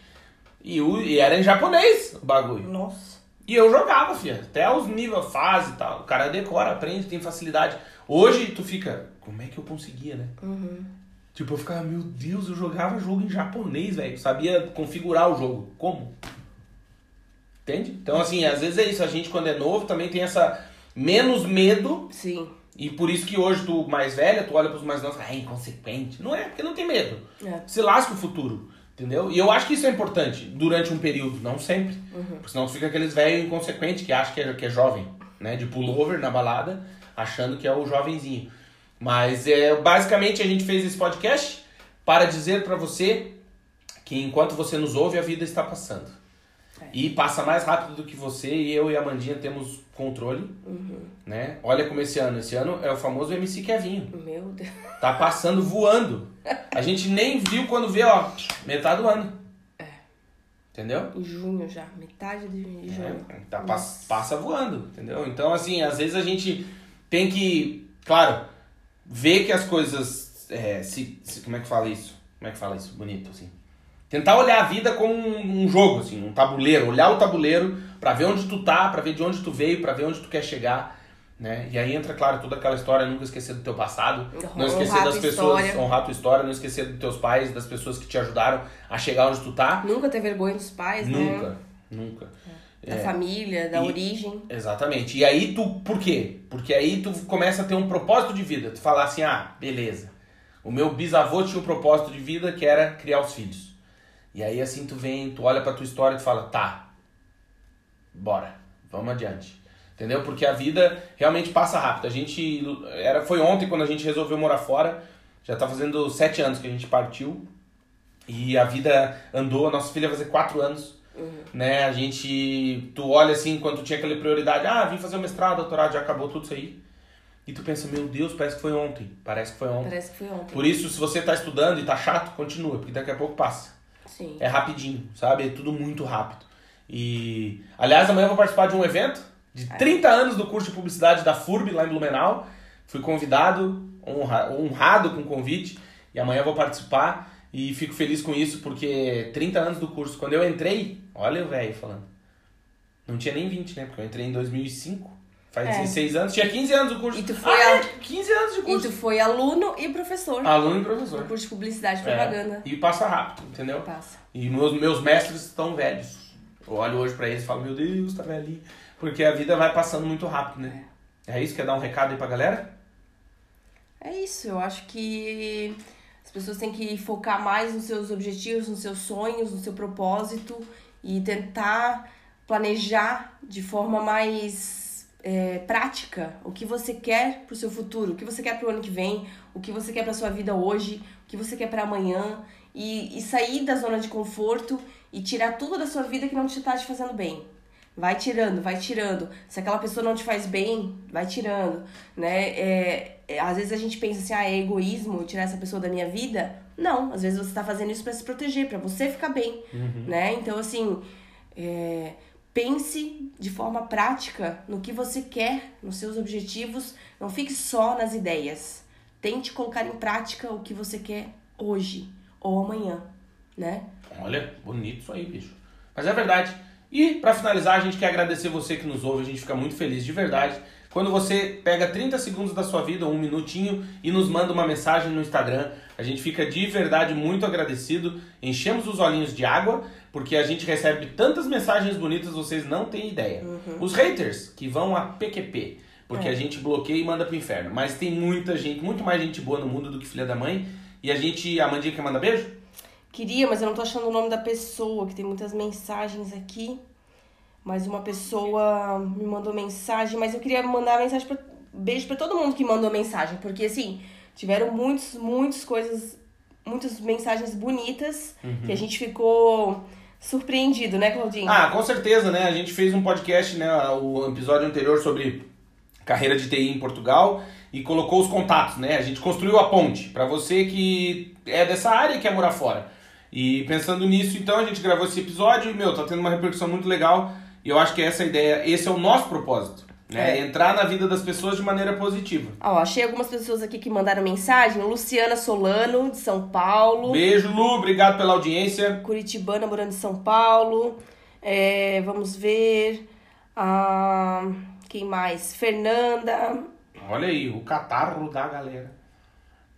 E, o, e era em japonês o bagulho. Nossa. E eu jogava, filha. Até os níveis, fase e tal. O cara decora, aprende, tem facilidade. Hoje tu fica, como é que eu conseguia, né? Tipo, eu ficava, meu Deus, eu jogava jogo em japonês, velho. Sabia configurar o jogo. Como? Entende? Então, assim, às vezes é isso. A gente, quando é novo, também tem essa menos medo. Sim. E por isso que hoje tu, mais velha, tu olha pros mais novos e fala, é inconsequente. Não é, porque não tem medo. É. Se lasca o futuro. Entendeu? E eu acho que isso é importante durante um período, não sempre. Porque senão tu fica aqueles velhos inconsequentes que acham que é, que é jovem, né? De pullover na balada, achando que é o jovenzinho. Mas é, basicamente a gente fez esse podcast para dizer pra você que enquanto você nos ouve, a vida está passando. É. E passa mais rápido do que você e eu e a Mandinha temos controle, né? Olha como esse ano, esse ano é o famoso MC Kevinho. Meu Deus. Tá passando voando. A gente nem viu quando vê, ó, metade do ano. Entendeu? Em junho já. Metade de junho. É, tá, pas- passa voando, entendeu? Então, assim, às vezes a gente tem que, claro, ver que as coisas. é, se, se- como é que fala isso? Como é que fala isso? Bonito, assim. Tentar olhar a vida como um, um jogo, assim, um tabuleiro. Olhar o tabuleiro pra ver onde tu tá, pra ver de onde tu veio, pra ver onde tu quer chegar. Né? E aí entra, claro, toda aquela história, nunca esquecer do teu passado, não Honrar esquecer tua das pessoas, história. honrar tua história, não esquecer dos teus pais, das pessoas que te ajudaram a chegar onde tu tá. Nunca ter vergonha dos pais, né? Nunca, nunca. Da É. família, da E- origem. Exatamente. E aí tu, por quê? Porque aí tu começa a ter um propósito de vida. Tu fala assim, ah, beleza. O meu bisavô tinha um propósito de vida que era criar os filhos. E aí assim tu vem, tu olha pra tua história e tu fala, tá, bora, vamos adiante. Entendeu? Porque a vida realmente passa rápido. A gente, era, foi ontem quando a gente resolveu morar fora, já tá fazendo sete anos que a gente partiu. E a vida andou, a nossa filha vai fazer quatro anos né? A gente, tu olha assim, quando tinha aquela prioridade, ah, vim fazer o mestrado, doutorado, já acabou tudo isso aí. E tu pensa, meu Deus, parece que foi ontem. Parece que foi ontem. Parece que foi ontem. Por isso, se você tá estudando e tá chato, continua, porque daqui a pouco passa. Sim. É rapidinho, sabe? É tudo muito rápido. E, aliás, amanhã eu vou participar de um evento de 30 anos do curso de publicidade da FURB, lá em Blumenau. Fui convidado, honra- honrado com o convite, e amanhã eu vou participar. E fico feliz com isso, porque 30 anos do curso. Quando eu entrei, olha o velho falando. Não tinha nem 20, né? Porque eu entrei em 2005. Faz É. 16 anos. Tinha 15 anos o curso. E tu foi ah, a- é, 15 anos de E curso. tu foi aluno e professor. Aluno e professor. No curso de publicidade e É, propaganda. e passa rápido, entendeu? Passa. E meus, meus mestres estão velhos. Eu olho hoje pra eles e falo, meu Deus, tá velhinho. Porque a vida vai passando muito rápido, né? É isso? Quer dar um recado aí pra galera? É isso, eu acho que as As pessoas têm que focar mais nos seus objetivos, nos seus sonhos, no seu propósito e tentar planejar de forma mais é, prática o que você quer para o seu futuro, o que você quer para o ano que vem, o que você quer para sua vida hoje, o que você quer para amanhã e, e sair da zona de conforto e tirar tudo da sua vida que não te está te fazendo bem. Vai tirando, vai tirando. Se aquela pessoa não te faz bem, vai tirando, né? É, é, às vezes a gente pensa assim, ah, é egoísmo tirar essa pessoa da minha vida. Não, às vezes você está fazendo isso para se proteger, para você ficar bem, uhum. né? Então, assim, é, pense de forma prática no que você quer, nos seus objetivos. Não fique só nas ideias. Tente colocar em prática o que você quer hoje ou amanhã, né? Olha, bonito isso aí, bicho. Mas é verdade. E para finalizar, a gente quer agradecer você que nos ouve, a gente fica muito feliz de verdade. Quando você pega 30 segundos da sua vida, um minutinho, e nos manda uma mensagem no Instagram, a gente fica de verdade muito agradecido. Enchemos os olhinhos de água, porque a gente recebe tantas mensagens bonitas, vocês não têm ideia. Uhum. Os haters, que vão a PQP, porque é. a gente bloqueia e manda pro inferno. Mas tem muita gente, muito mais gente boa no mundo do que filha da mãe. E a gente, a Mandinha quer mandar beijo? Queria, mas eu não tô achando o nome da pessoa, que tem muitas mensagens aqui. Mas uma pessoa me mandou mensagem, mas eu queria mandar mensagem pra, beijo para todo mundo que mandou mensagem, porque assim, tiveram muitos, muitas coisas, muitas mensagens bonitas uhum. que a gente ficou surpreendido, né, Claudinho? Ah, com certeza, né? A gente fez um podcast, né, o episódio anterior sobre carreira de TI em Portugal e colocou os contatos, né? A gente construiu a ponte para você que é dessa área e quer morar fora. E pensando nisso, então a gente gravou esse episódio e, meu, tá tendo uma repercussão muito legal. E eu acho que essa é ideia, esse é o nosso propósito. Né? É. Entrar na vida das pessoas de maneira positiva. Ó, achei algumas pessoas aqui que mandaram mensagem. Luciana Solano, de São Paulo. Beijo, Lu. Obrigado pela audiência. Curitibana, morando em São Paulo. É, vamos ver. Ah, quem mais? Fernanda. Olha aí, o catarro da galera.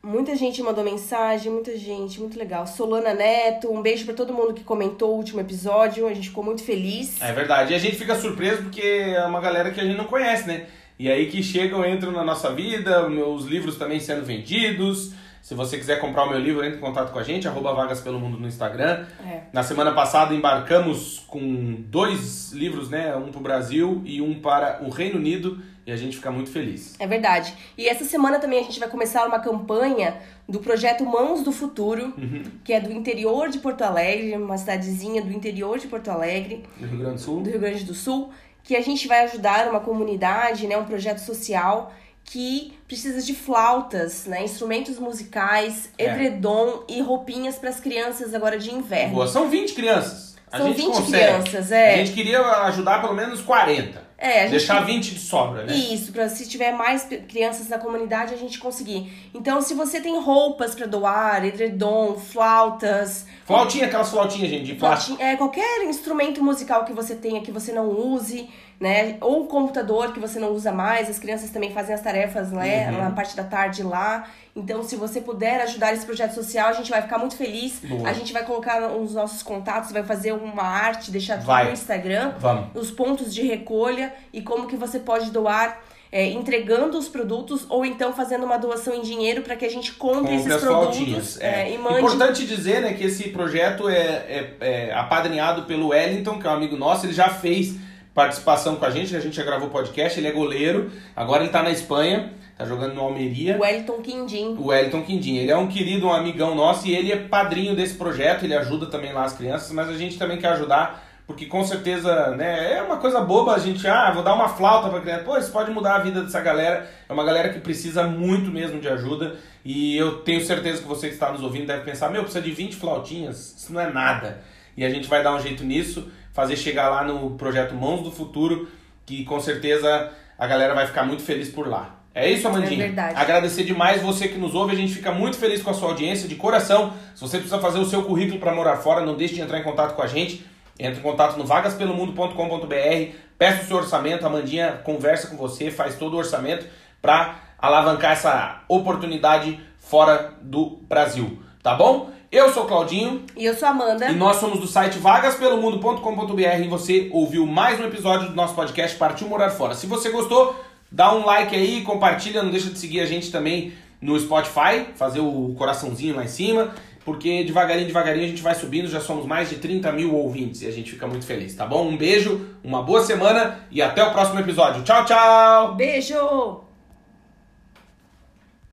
Muita gente mandou mensagem, muita gente, muito legal. Solana Neto, um beijo para todo mundo que comentou o último episódio, a gente ficou muito feliz. É verdade, e a gente fica surpreso porque é uma galera que a gente não conhece, né? E aí que chegam, entram na nossa vida, meus livros também sendo vendidos. Se você quiser comprar o meu livro, entre em contato com a gente, arroba Vagas Pelo Mundo no Instagram. É. Na semana passada embarcamos com dois livros, né? Um para o Brasil e um para o Reino Unido e a gente fica muito feliz. É verdade. E essa semana também a gente vai começar uma campanha do projeto Mãos do Futuro, uhum. que é do interior de Porto Alegre, uma cidadezinha do interior de Porto Alegre. Do Rio Grande do Sul. Do Rio Grande do Sul, que a gente vai ajudar uma comunidade, né, um projeto social que precisa de flautas, né, instrumentos musicais, é. edredom e roupinhas para as crianças agora de inverno. Boa, são 20 crianças. A São 20 consegue. crianças, é. A gente queria ajudar pelo menos 40. É, Deixar gente... 20 de sobra, né? Isso, para se tiver mais crianças na comunidade a gente conseguir. Então, se você tem roupas para doar, edredom, flautas. Flautinha, aquelas flautinhas, gente, de plástico. É, qualquer instrumento musical que você tenha que você não use, né? Ou computador que você não usa mais, as crianças também fazem as tarefas né? Uhum. na parte da tarde lá. Então, se você puder ajudar esse projeto social, a gente vai ficar muito feliz. Boa. A gente vai colocar os nossos contatos, vai fazer uma arte, deixar tudo vai. no Instagram, Vamos. os pontos de recolha e como que você pode doar é, entregando os produtos ou então fazendo uma doação em dinheiro para que a gente compre, compre esses produtos é. É, e mande. Importante dizer né, que esse projeto é, é, é, apadrinhado pelo Wellington, que é um amigo nosso, ele já fez participação com a gente, a gente já gravou podcast, ele é goleiro, agora ele está na Espanha tá jogando no Almeria. O Wellington Quindim. O Wellington Quindim. Ele é um querido, um amigão nosso e ele é padrinho desse projeto, ele ajuda também lá as crianças, mas a gente também quer ajudar, porque com certeza, né, é uma coisa boba a gente, ah, vou dar uma flauta pra criança. Pô, isso pode mudar a vida dessa galera. É uma galera que precisa muito mesmo de ajuda e eu tenho certeza que você que está nos ouvindo deve pensar, meu, precisa de 20 flautinhas, isso não é nada. E a gente vai dar um jeito nisso, fazer chegar lá no projeto Mãos do Futuro, que com certeza a galera vai ficar muito feliz por lá. É isso, Amandinha? É verdade. Agradecer demais você que nos ouve. A gente fica muito feliz com a sua audiência, de coração. Se você precisa fazer o seu currículo para morar fora, não deixe de entrar em contato com a gente. Entre em contato no vagaspelomundo.com.br, peça o seu orçamento, a Amandinha conversa com você, faz todo o orçamento para alavancar essa oportunidade fora do Brasil. Tá bom? Eu sou o Claudinho. E eu sou a Amanda. E nós somos do site vagaspelomundo.com.br e você ouviu mais um episódio do nosso podcast Partiu Morar Fora. Se você gostou, Dá um like aí, compartilha, não deixa de seguir a gente também no Spotify, fazer o coraçãozinho lá em cima, porque devagarinho, devagarinho a gente vai subindo, já somos mais de 30 mil ouvintes e a gente fica muito feliz, tá bom? Um beijo, uma boa semana e até o próximo episódio. Tchau, tchau! Beijo!